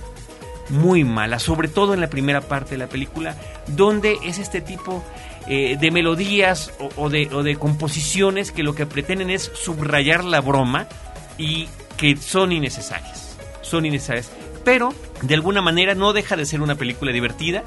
[SPEAKER 1] muy mala, sobre todo en la primera parte de la película, donde es este tipo eh, de melodías o, de, o de composiciones que lo que pretenden es subrayar la broma y que son innecesarias. Son innecesarias. Pero, de alguna manera, no deja de ser una película divertida.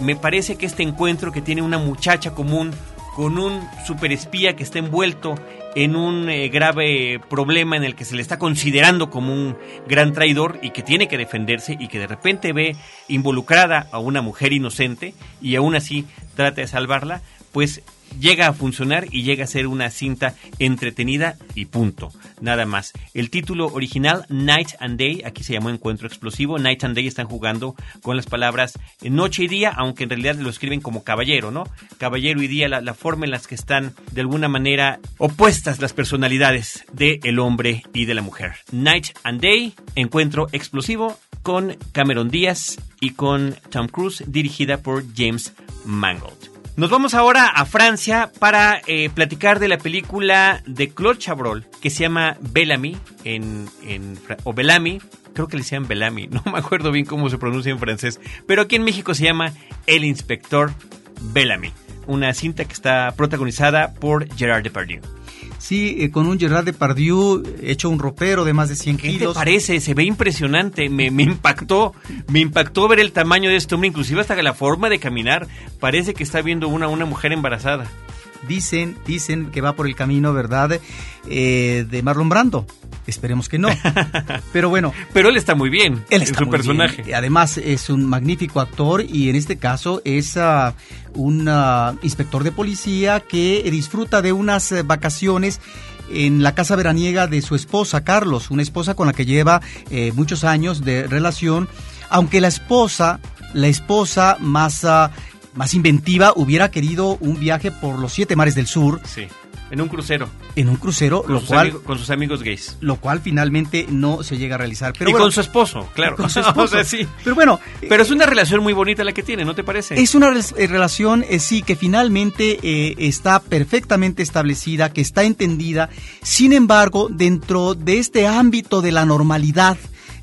[SPEAKER 1] Me parece que este encuentro que tiene una muchacha común con un superespía que está envuelto en un eh, grave problema en el que se le está considerando como un gran traidor y que tiene que defenderse y que de repente ve involucrada a una mujer inocente y aún así trata de salvarla, pues llega a funcionar y llega a ser una cinta entretenida y punto, nada más. El título original, Night and Day, aquí se llamó Encuentro Explosivo, Night and Day están jugando con las palabras noche y día, aunque en realidad lo escriben como caballero, ¿no? Caballero y día, la, forma en las que están de alguna manera opuestas las personalidades del el hombre y de la mujer. Night and Day, Encuentro Explosivo, con Cameron Díaz y con Tom Cruise, dirigida por James Mangold. Nos vamos ahora a Francia para eh, platicar de la película de Claude Chabrol que se llama Bellamy en, o Bellamy, creo que le decían Bellamy, no me acuerdo bien cómo se pronuncia en francés, pero aquí en México se llama El Inspector Bellamy, una cinta que está protagonizada por Gerard Depardieu.
[SPEAKER 3] Sí, eh, con un Gerard Depardieu hecho un ropero de más de 100
[SPEAKER 1] ¿Qué
[SPEAKER 3] kilos.
[SPEAKER 1] te parece? Se ve impresionante. Me, me, impactó. Me impactó ver el tamaño de este hombre, inclusive hasta la forma de caminar. Parece que está viendo una, una mujer embarazada.
[SPEAKER 3] Dicen, dicen que va por el camino, ¿verdad? Eh, de Marlon Brando. Esperemos que no. Pero bueno.
[SPEAKER 1] Pero él está muy bien
[SPEAKER 3] él está
[SPEAKER 1] en su personaje.
[SPEAKER 3] Bien. Además, es un magnífico actor y en este caso es uh, un uh, inspector de policía que disfruta de unas uh, vacaciones en la casa veraniega de su esposa, Carlos, una esposa con la que lleva eh, muchos años de relación, aunque la esposa, la esposa más, uh, más inventiva hubiera querido un viaje por los siete mares del sur.
[SPEAKER 1] Sí. En un crucero.
[SPEAKER 3] En un crucero,
[SPEAKER 1] con
[SPEAKER 3] lo cual...
[SPEAKER 1] amigos, con sus amigos gays.
[SPEAKER 3] Lo cual finalmente no se llega a realizar. Pero
[SPEAKER 1] y
[SPEAKER 3] bueno,
[SPEAKER 1] con su esposo, claro.
[SPEAKER 3] Con su esposo.
[SPEAKER 1] o sea, sí.
[SPEAKER 3] Pero bueno...
[SPEAKER 1] Pero es una relación muy bonita la que tiene, ¿no te parece?
[SPEAKER 3] Es una re relación, eh, sí, que finalmente eh, está perfectamente establecida, que está entendida. Sin embargo, dentro de este ámbito de la normalidad,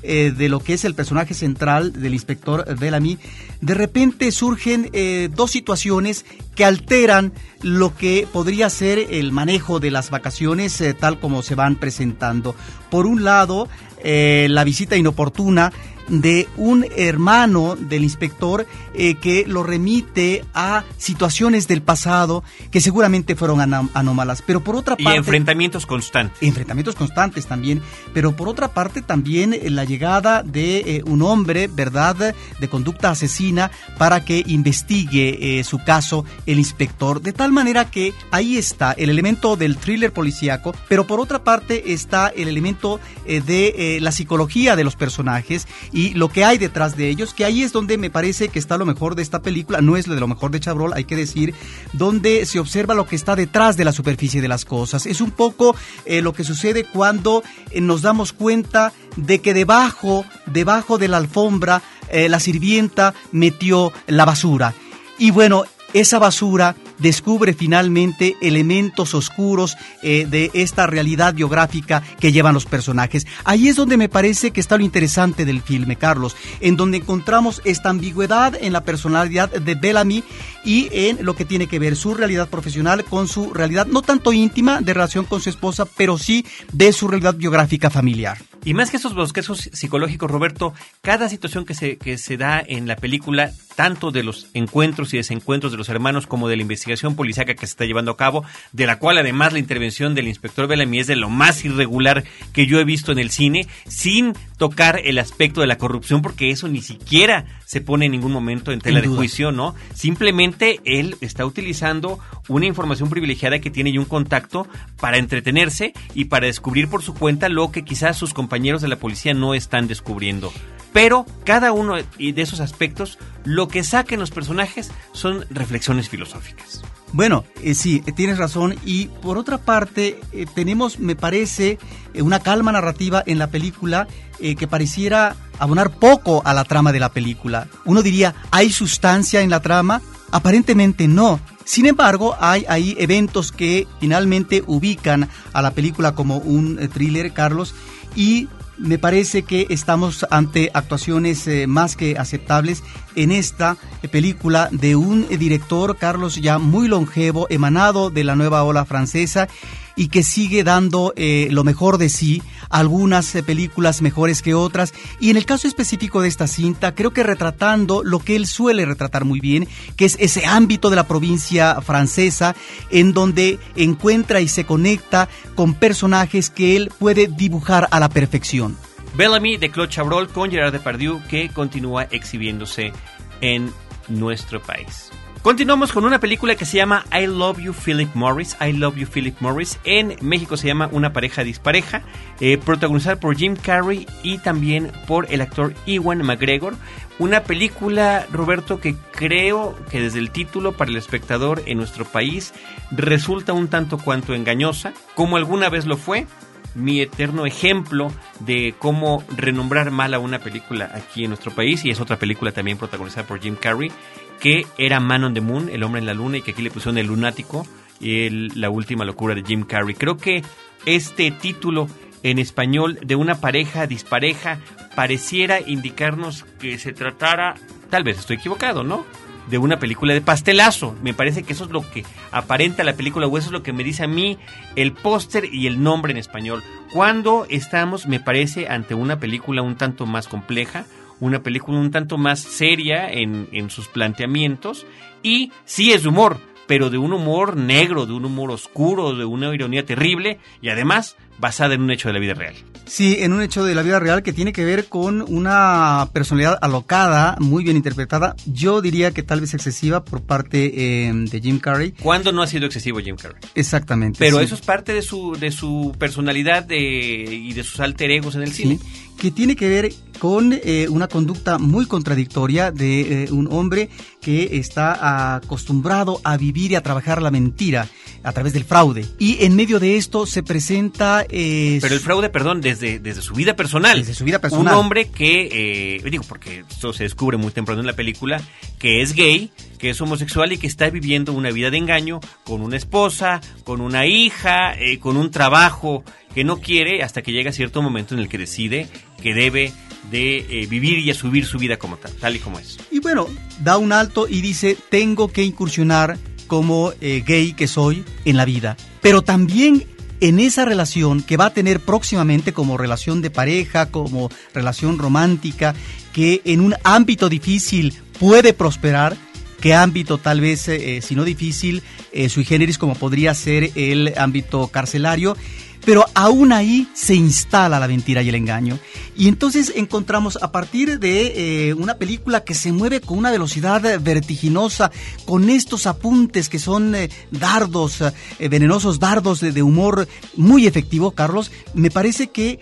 [SPEAKER 3] eh, de lo que es el personaje central del inspector Bellamy, de repente surgen eh, dos situaciones que alteran lo que podría ser el manejo de las vacaciones eh, tal como se van presentando. Por un lado, la visita inoportuna de un hermano del inspector eh, que lo remite a situaciones del pasado que seguramente fueron anó anómalas. Pero por otra parte...
[SPEAKER 1] Y enfrentamientos constantes.
[SPEAKER 3] Enfrentamientos constantes también. Pero por otra parte también eh, la llegada de eh, un hombre, ¿verdad?, de conducta asesina para que investigue eh, su caso el inspector. De tal manera que ahí está el elemento del thriller policíaco, pero por otra parte está el elemento de la psicología de los personajes y lo que hay detrás de ellos, que ahí es donde me parece que está lo mejor de esta película, no es lo de lo mejor de Chabrol, hay que decir, donde se observa lo que está detrás de la superficie de las cosas. Es un poco eh, lo que sucede cuando eh, nos damos cuenta de que debajo, debajo de la alfombra, eh, la sirvienta metió la basura. Y bueno, esa basura descubre finalmente elementos oscuros eh, de esta realidad biográfica que llevan los personajes. Ahí es donde me parece que está lo interesante del filme, Carlos, en donde encontramos esta ambigüedad en la personalidad de Bellamy y en lo que tiene que ver su realidad profesional con su realidad no tanto íntima de relación con su esposa, pero sí de su realidad biográfica familiar.
[SPEAKER 1] Y más que esos bosquesos psicológicos, Roberto, cada situación que se, que se da en la película, tanto de los encuentros y desencuentros de los hermanos como de la investigación policíaca que se está llevando a cabo, de la cual además la intervención del inspector Bellamy es de lo más irregular que yo he visto en el cine, sin tocar el aspecto de la corrupción, porque eso ni siquiera se pone en ningún momento en tela de juicio, ¿no? Simplemente él está utilizando una información privilegiada que tiene y un contacto para entretenerse y para descubrir por su cuenta lo que quizás sus compañeros de la policía no están descubriendo. Pero cada uno de esos aspectos, lo que saquen los personajes son reflexiones filosóficas.
[SPEAKER 3] Bueno, eh, sí, tienes razón. Y por otra parte, eh, tenemos, me parece, eh, una calma narrativa en la película eh, que pareciera abonar poco a la trama de la película. Uno diría, ¿hay sustancia en la trama? Aparentemente no. Sin embargo, hay ahí eventos que finalmente ubican a la película como un eh, thriller, Carlos, y me parece que estamos ante actuaciones eh, más que aceptables en esta eh, película de un eh, director, Carlos, ya muy longevo, emanado de la nueva ola francesa y que sigue dando eh, lo mejor de sí, algunas eh, películas mejores que otras, y en el caso específico de esta cinta, creo que retratando lo que él suele retratar muy bien, que es ese ámbito de la provincia francesa, en donde encuentra y se conecta con personajes que él puede dibujar a la perfección.
[SPEAKER 1] Bellamy de Claude Chabrol con Gerard Depardieu que continúa exhibiéndose en nuestro país. Continuamos con una película que se llama I Love You Philip Morris. I Love You Philip Morris. En México se llama Una pareja dispareja. Eh, protagonizada por Jim Carrey y también por el actor Ewan McGregor. Una película, Roberto, que creo que desde el título para el espectador en nuestro país resulta un tanto cuanto engañosa, como alguna vez lo fue mi eterno ejemplo de cómo renombrar mal a una película aquí en nuestro país y es otra película también protagonizada por Jim Carrey que era Man on the Moon, El hombre en la luna y que aquí le pusieron El lunático y la última locura de Jim Carrey. Creo que este título en español de una pareja dispareja pareciera indicarnos que se tratara, tal vez estoy equivocado, ¿no? de una película de pastelazo. Me parece que eso es lo que aparenta la película o eso es lo que me dice a mí el póster y el nombre en español. Cuando estamos, me parece, ante una película un tanto más compleja, una película un tanto más seria en, en sus planteamientos y sí es de humor, pero de un humor negro, de un humor oscuro, de una ironía terrible y además basada en un hecho de la vida real.
[SPEAKER 3] Sí, en un hecho de la vida real que tiene que ver con una personalidad alocada, muy bien interpretada. Yo diría que tal vez excesiva por parte eh, de Jim Carrey.
[SPEAKER 1] ¿Cuándo no ha sido excesivo Jim Carrey?
[SPEAKER 3] Exactamente.
[SPEAKER 1] Pero
[SPEAKER 3] sí.
[SPEAKER 1] eso es parte de su, de su personalidad de, y de sus alter egos en el cine.
[SPEAKER 3] Que tiene que ver con eh, una conducta muy contradictoria de eh, un hombre que está acostumbrado a vivir y a trabajar la mentira a través del fraude. Y en medio de esto se presenta... eh,
[SPEAKER 1] Pero el fraude, perdón, desde, desde su vida personal.
[SPEAKER 3] Desde su vida personal.
[SPEAKER 1] Un hombre que, eh, digo, porque esto se descubre muy temprano en la película, que es gay, que es homosexual y que está viviendo una vida de engaño con una esposa, con una hija, eh, con un trabajo que no quiere hasta que llega cierto momento en el que decide que debe de eh, vivir y asumir su vida como tal, tal y como es.
[SPEAKER 3] Y bueno, da un alto y dice, tengo que incursionar como eh, gay que soy en la vida. Pero también en esa relación que va a tener próximamente como relación de pareja, como relación romántica, que en un ámbito difícil puede prosperar, qué ámbito tal vez, eh, si no difícil, eh, sui generis como podría ser el ámbito carcelario, pero aún ahí se instala la mentira y el engaño. Y entonces encontramos a partir de eh, una película que se mueve con una velocidad vertiginosa, con estos apuntes que son eh, dardos, eh, venenosos dardos de, humor muy efectivo, Carlos, me parece que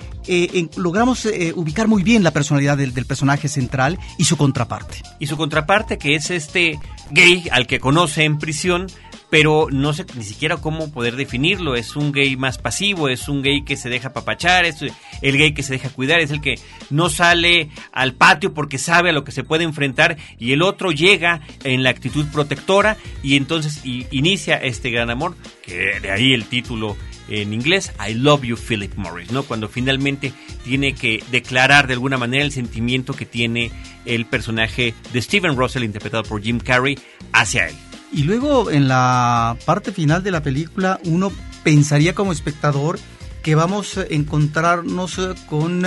[SPEAKER 3] logramos ubicar muy bien la personalidad del personaje central y su contraparte.
[SPEAKER 1] Y su contraparte, que es este gay al que conoce en prisión, pero no sé ni siquiera cómo poder definirlo. Es un gay más pasivo, es un gay que se deja papachar, es el gay que se deja cuidar, es el que no sale al patio porque sabe a lo que se puede enfrentar y el otro llega en la actitud protectora y entonces inicia este gran amor, que de ahí el título en inglés, I Love You Philip Morris, ¿no? Cuando finalmente tiene que declarar de alguna manera el sentimiento que tiene el personaje de Steven Russell, interpretado por Jim Carrey, hacia él.
[SPEAKER 3] Y luego en la parte final de la película uno pensaría como espectador que vamos a encontrarnos con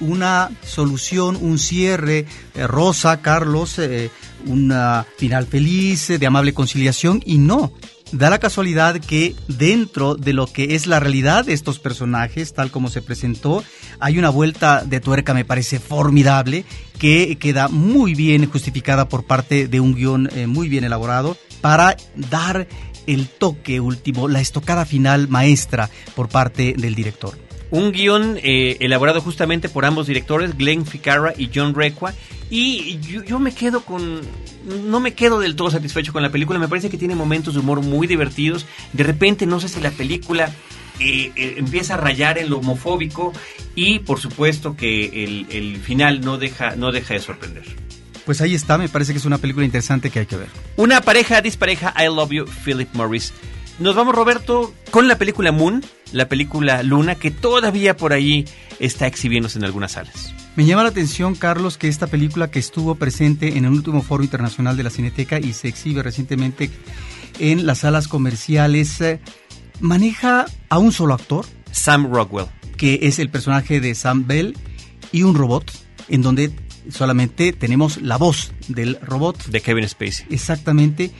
[SPEAKER 3] una solución, un cierre eh, rosa, Carlos, eh, una final feliz, de amable conciliación y no. Da la casualidad que dentro de lo que es la realidad de estos personajes, tal como se presentó, hay una vuelta de tuerca, me parece formidable, que queda muy bien justificada por parte de un guion eh, muy bien elaborado para dar el toque último, la estocada final maestra por parte del director.
[SPEAKER 1] Un guion eh, elaborado justamente por ambos directores, Glenn Ficarra y John Requa. Y yo, me quedo con. No me quedo del todo satisfecho con la película. Me parece que tiene momentos de humor muy divertidos. De repente, no sé si la película eh, eh, empieza a rayar en lo homofóbico. Y por supuesto que el, el final no deja, no deja de sorprender.
[SPEAKER 3] Pues ahí está, me parece que es una película interesante que hay que ver.
[SPEAKER 1] Una pareja dispareja, I Love You, Philip Morris. Nos vamos, Roberto, con la película Moon, la película Luna, que todavía por ahí está exhibiéndose en algunas salas.
[SPEAKER 3] Me llama la atención, Carlos, que esta película que estuvo presente en el último foro internacional de la Cineteca y se exhibe recientemente en las salas comerciales, eh, maneja a un solo actor,
[SPEAKER 1] Sam Rockwell.
[SPEAKER 3] que es el personaje de Sam Bell, y un robot, en donde solamente tenemos la voz del robot.
[SPEAKER 1] de Kevin Spacey.
[SPEAKER 3] Exactamente.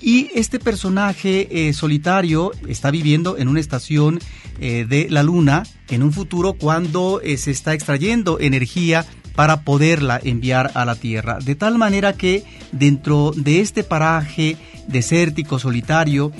[SPEAKER 3] Y este personaje eh, solitario está viviendo en una estación eh, de la Luna en un futuro cuando eh, se está extrayendo energía para poderla enviar a la Tierra. De tal manera que dentro de este paraje desértico, solitario,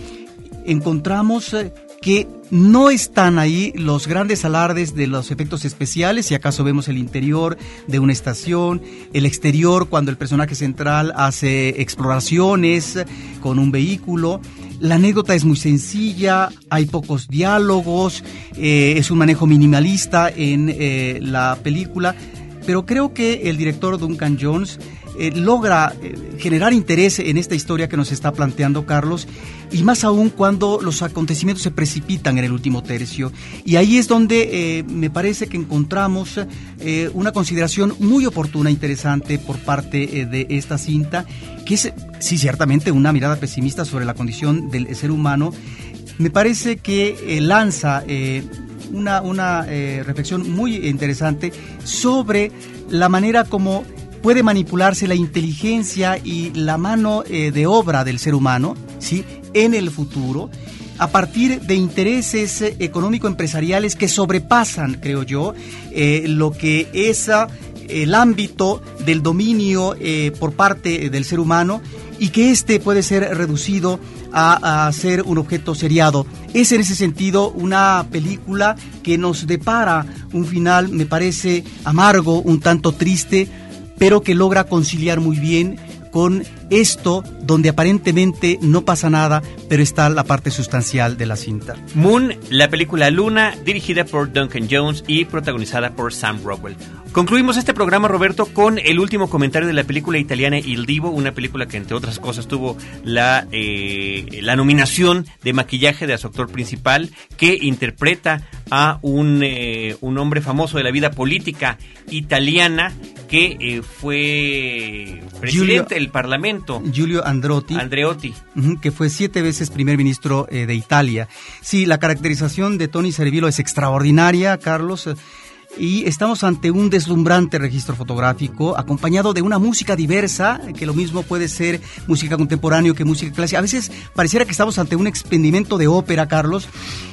[SPEAKER 3] encontramos que no están ahí los grandes alardes de los efectos especiales, si acaso vemos el interior de una estación, el exterior cuando el personaje central hace exploraciones con un vehículo. La anécdota es muy sencilla, hay pocos diálogos, eh, es un manejo minimalista en eh, la película, pero creo que el director Duncan Jones eh, logra eh, generar interés en esta historia que nos está planteando Carlos y más aún cuando los acontecimientos se precipitan en el último tercio. Y ahí es donde eh, me parece que encontramos una consideración muy oportuna, interesante por parte de esta cinta que es sí ciertamente una mirada pesimista sobre la condición del ser humano. Me parece que lanza una, una reflexión muy interesante sobre la manera como puede manipularse la inteligencia y la mano eh, de obra del ser humano, ¿sí? en el futuro a partir de intereses eh, económico-empresariales que sobrepasan, creo yo, eh, lo que es ah, el ámbito del dominio por parte del ser humano y que éste puede ser reducido a, a, ser un objeto seriado. Es en ese sentido una película que nos depara un final, me parece, amargo, un tanto triste, pero que logra conciliar muy bien con esto donde aparentemente no pasa nada, pero está la parte sustancial de la cinta.
[SPEAKER 1] Moon, la película Luna, dirigida por Duncan Jones y protagonizada por Sam Rockwell. Concluimos este programa, Roberto, con el último comentario de la película italiana Il Divo, una película que, entre otras cosas, tuvo la, eh, la nominación de maquillaje de su actor principal, que interpreta a un, eh, un hombre famoso de la vida política italiana que eh, fue presidente del Parlamento.
[SPEAKER 3] Giulio Androtti.
[SPEAKER 1] Andreotti.
[SPEAKER 3] Que fue siete veces primer ministro eh, de Italia. Sí, la caracterización de Tony Servilo es extraordinaria, Carlos y estamos ante un deslumbrante registro fotográfico acompañado de una música diversa, que lo mismo puede ser música contemporánea que música clásica. A veces pareciera que estamos ante un expendimento de ópera, Carlos,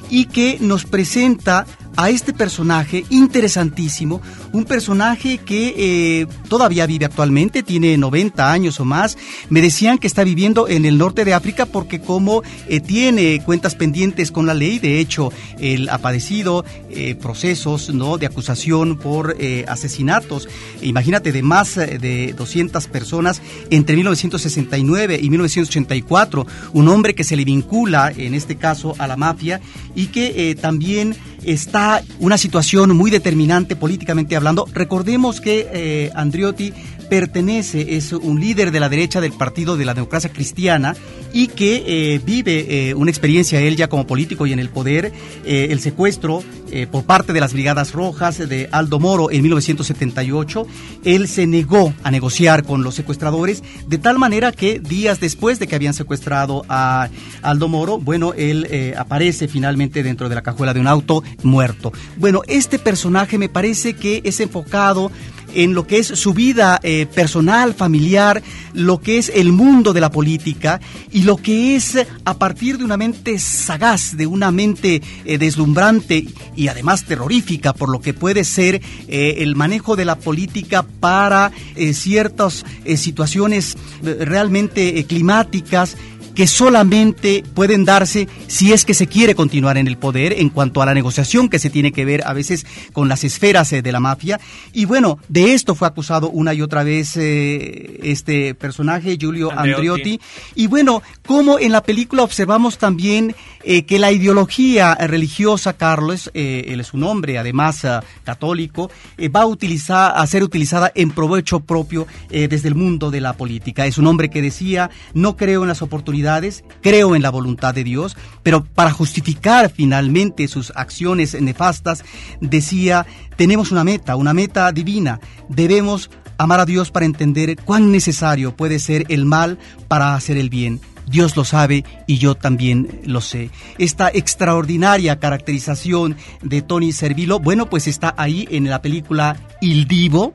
[SPEAKER 3] y que nos presenta a este personaje interesantísimo, un personaje que eh, todavía vive actualmente, tiene 90 años o más. Me decían que está viviendo en el norte de África porque como eh, tiene cuentas pendientes con la ley, de hecho, él ha padecido eh, procesos ¿no? de acusación por asesinatos, imagínate, de más de 200 personas entre 1969 y 1984, un hombre que se le vincula, en este caso, a la mafia y que eh, también está una situación muy determinante políticamente hablando. Recordemos que eh, Andriotti pertenece, es un líder de la derecha del Partido de la Democracia Cristiana y que eh, vive eh, una experiencia él ya como político y en el poder, eh, el secuestro por parte de las Brigadas Rojas de Aldo Moro en 1978. Él se negó a negociar con los secuestradores de tal manera que días después de que habían secuestrado a Aldo Moro, bueno, él aparece finalmente dentro de la cajuela de un auto muerto. Bueno, este personaje me parece que es enfocado en lo que es su vida eh, personal, familiar, lo que es el mundo de la política y lo que es a partir de una mente sagaz, de una mente eh, deslumbrante y además terrorífica por lo que puede ser eh, el manejo de la política para ciertas situaciones realmente climáticas que solamente pueden darse si es que se quiere continuar en el poder en cuanto a la negociación que se tiene que ver a veces con las esferas eh, de la mafia. Y bueno, de esto fue acusado una y otra vez eh, este personaje, Giulio Andreotti. Andreotti. Y bueno, como en la película observamos también eh, que la ideología religiosa, Carlos, eh, él es un hombre además católico, eh, va a, utilizar, a ser utilizada en provecho propio desde el mundo de la política. Es un hombre que decía, no creo en las oportunidades, creo en la voluntad de Dios, pero para justificar finalmente sus acciones nefastas, decía, tenemos una meta, una meta divina, debemos amar a Dios para entender cuán necesario puede ser el mal para hacer el bien. Dios lo sabe y yo también lo sé. Esta extraordinaria caracterización de Tony Servilo, bueno, pues está ahí en la película Il Divo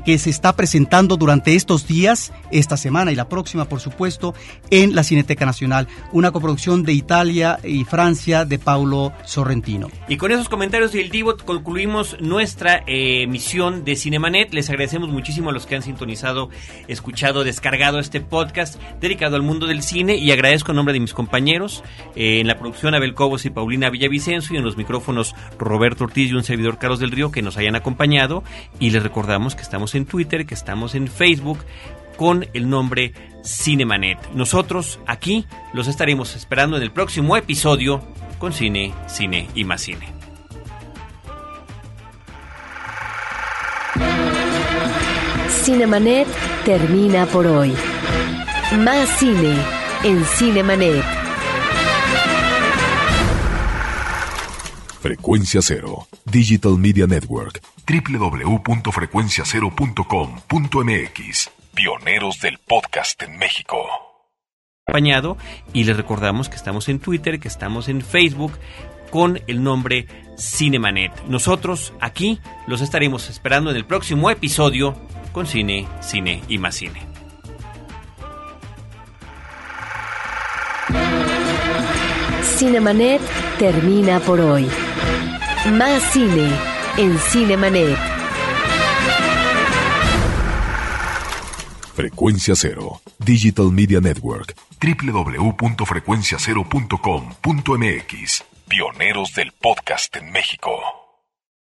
[SPEAKER 3] que se está presentando durante estos días, esta semana y la próxima, por supuesto, en la Cineteca Nacional, una coproducción de Italia y Francia de Paulo Sorrentino.
[SPEAKER 1] Y con esos comentarios del Divo concluimos nuestra eh, emisión de Cinemanet. Les agradecemos muchísimo a los que han sintonizado, escuchado, descargado este podcast dedicado al mundo del cine y agradezco en nombre de mis compañeros eh, en la producción Abel Cobos y Paulina Villavicencio y en los micrófonos Roberto Ortiz y un servidor Carlos del Río que nos hayan acompañado y les recordamos que estamos en Twitter, que estamos en Facebook con el nombre Cinemanet. Nosotros aquí los estaremos esperando en el próximo episodio con Cine, Cine y más Cine.
[SPEAKER 2] Cinemanet termina por hoy. Más cine en Cinemanet.
[SPEAKER 4] Frecuencia Cero, Digital Media Network, www.frecuenciacero.com.mx, pioneros del podcast en México.
[SPEAKER 1] Acompañado y les recordamos que estamos en Twitter, que estamos en Facebook con el nombre Cinemanet. Nosotros aquí los estaremos esperando en el próximo episodio con Cine, Cine y más Cine.
[SPEAKER 2] Cinemanet termina por hoy. Más cine en Cinemanet.
[SPEAKER 4] Frecuencia Cero, Digital Media Network, www.frecuenciacero.com.mx, pioneros del podcast en México.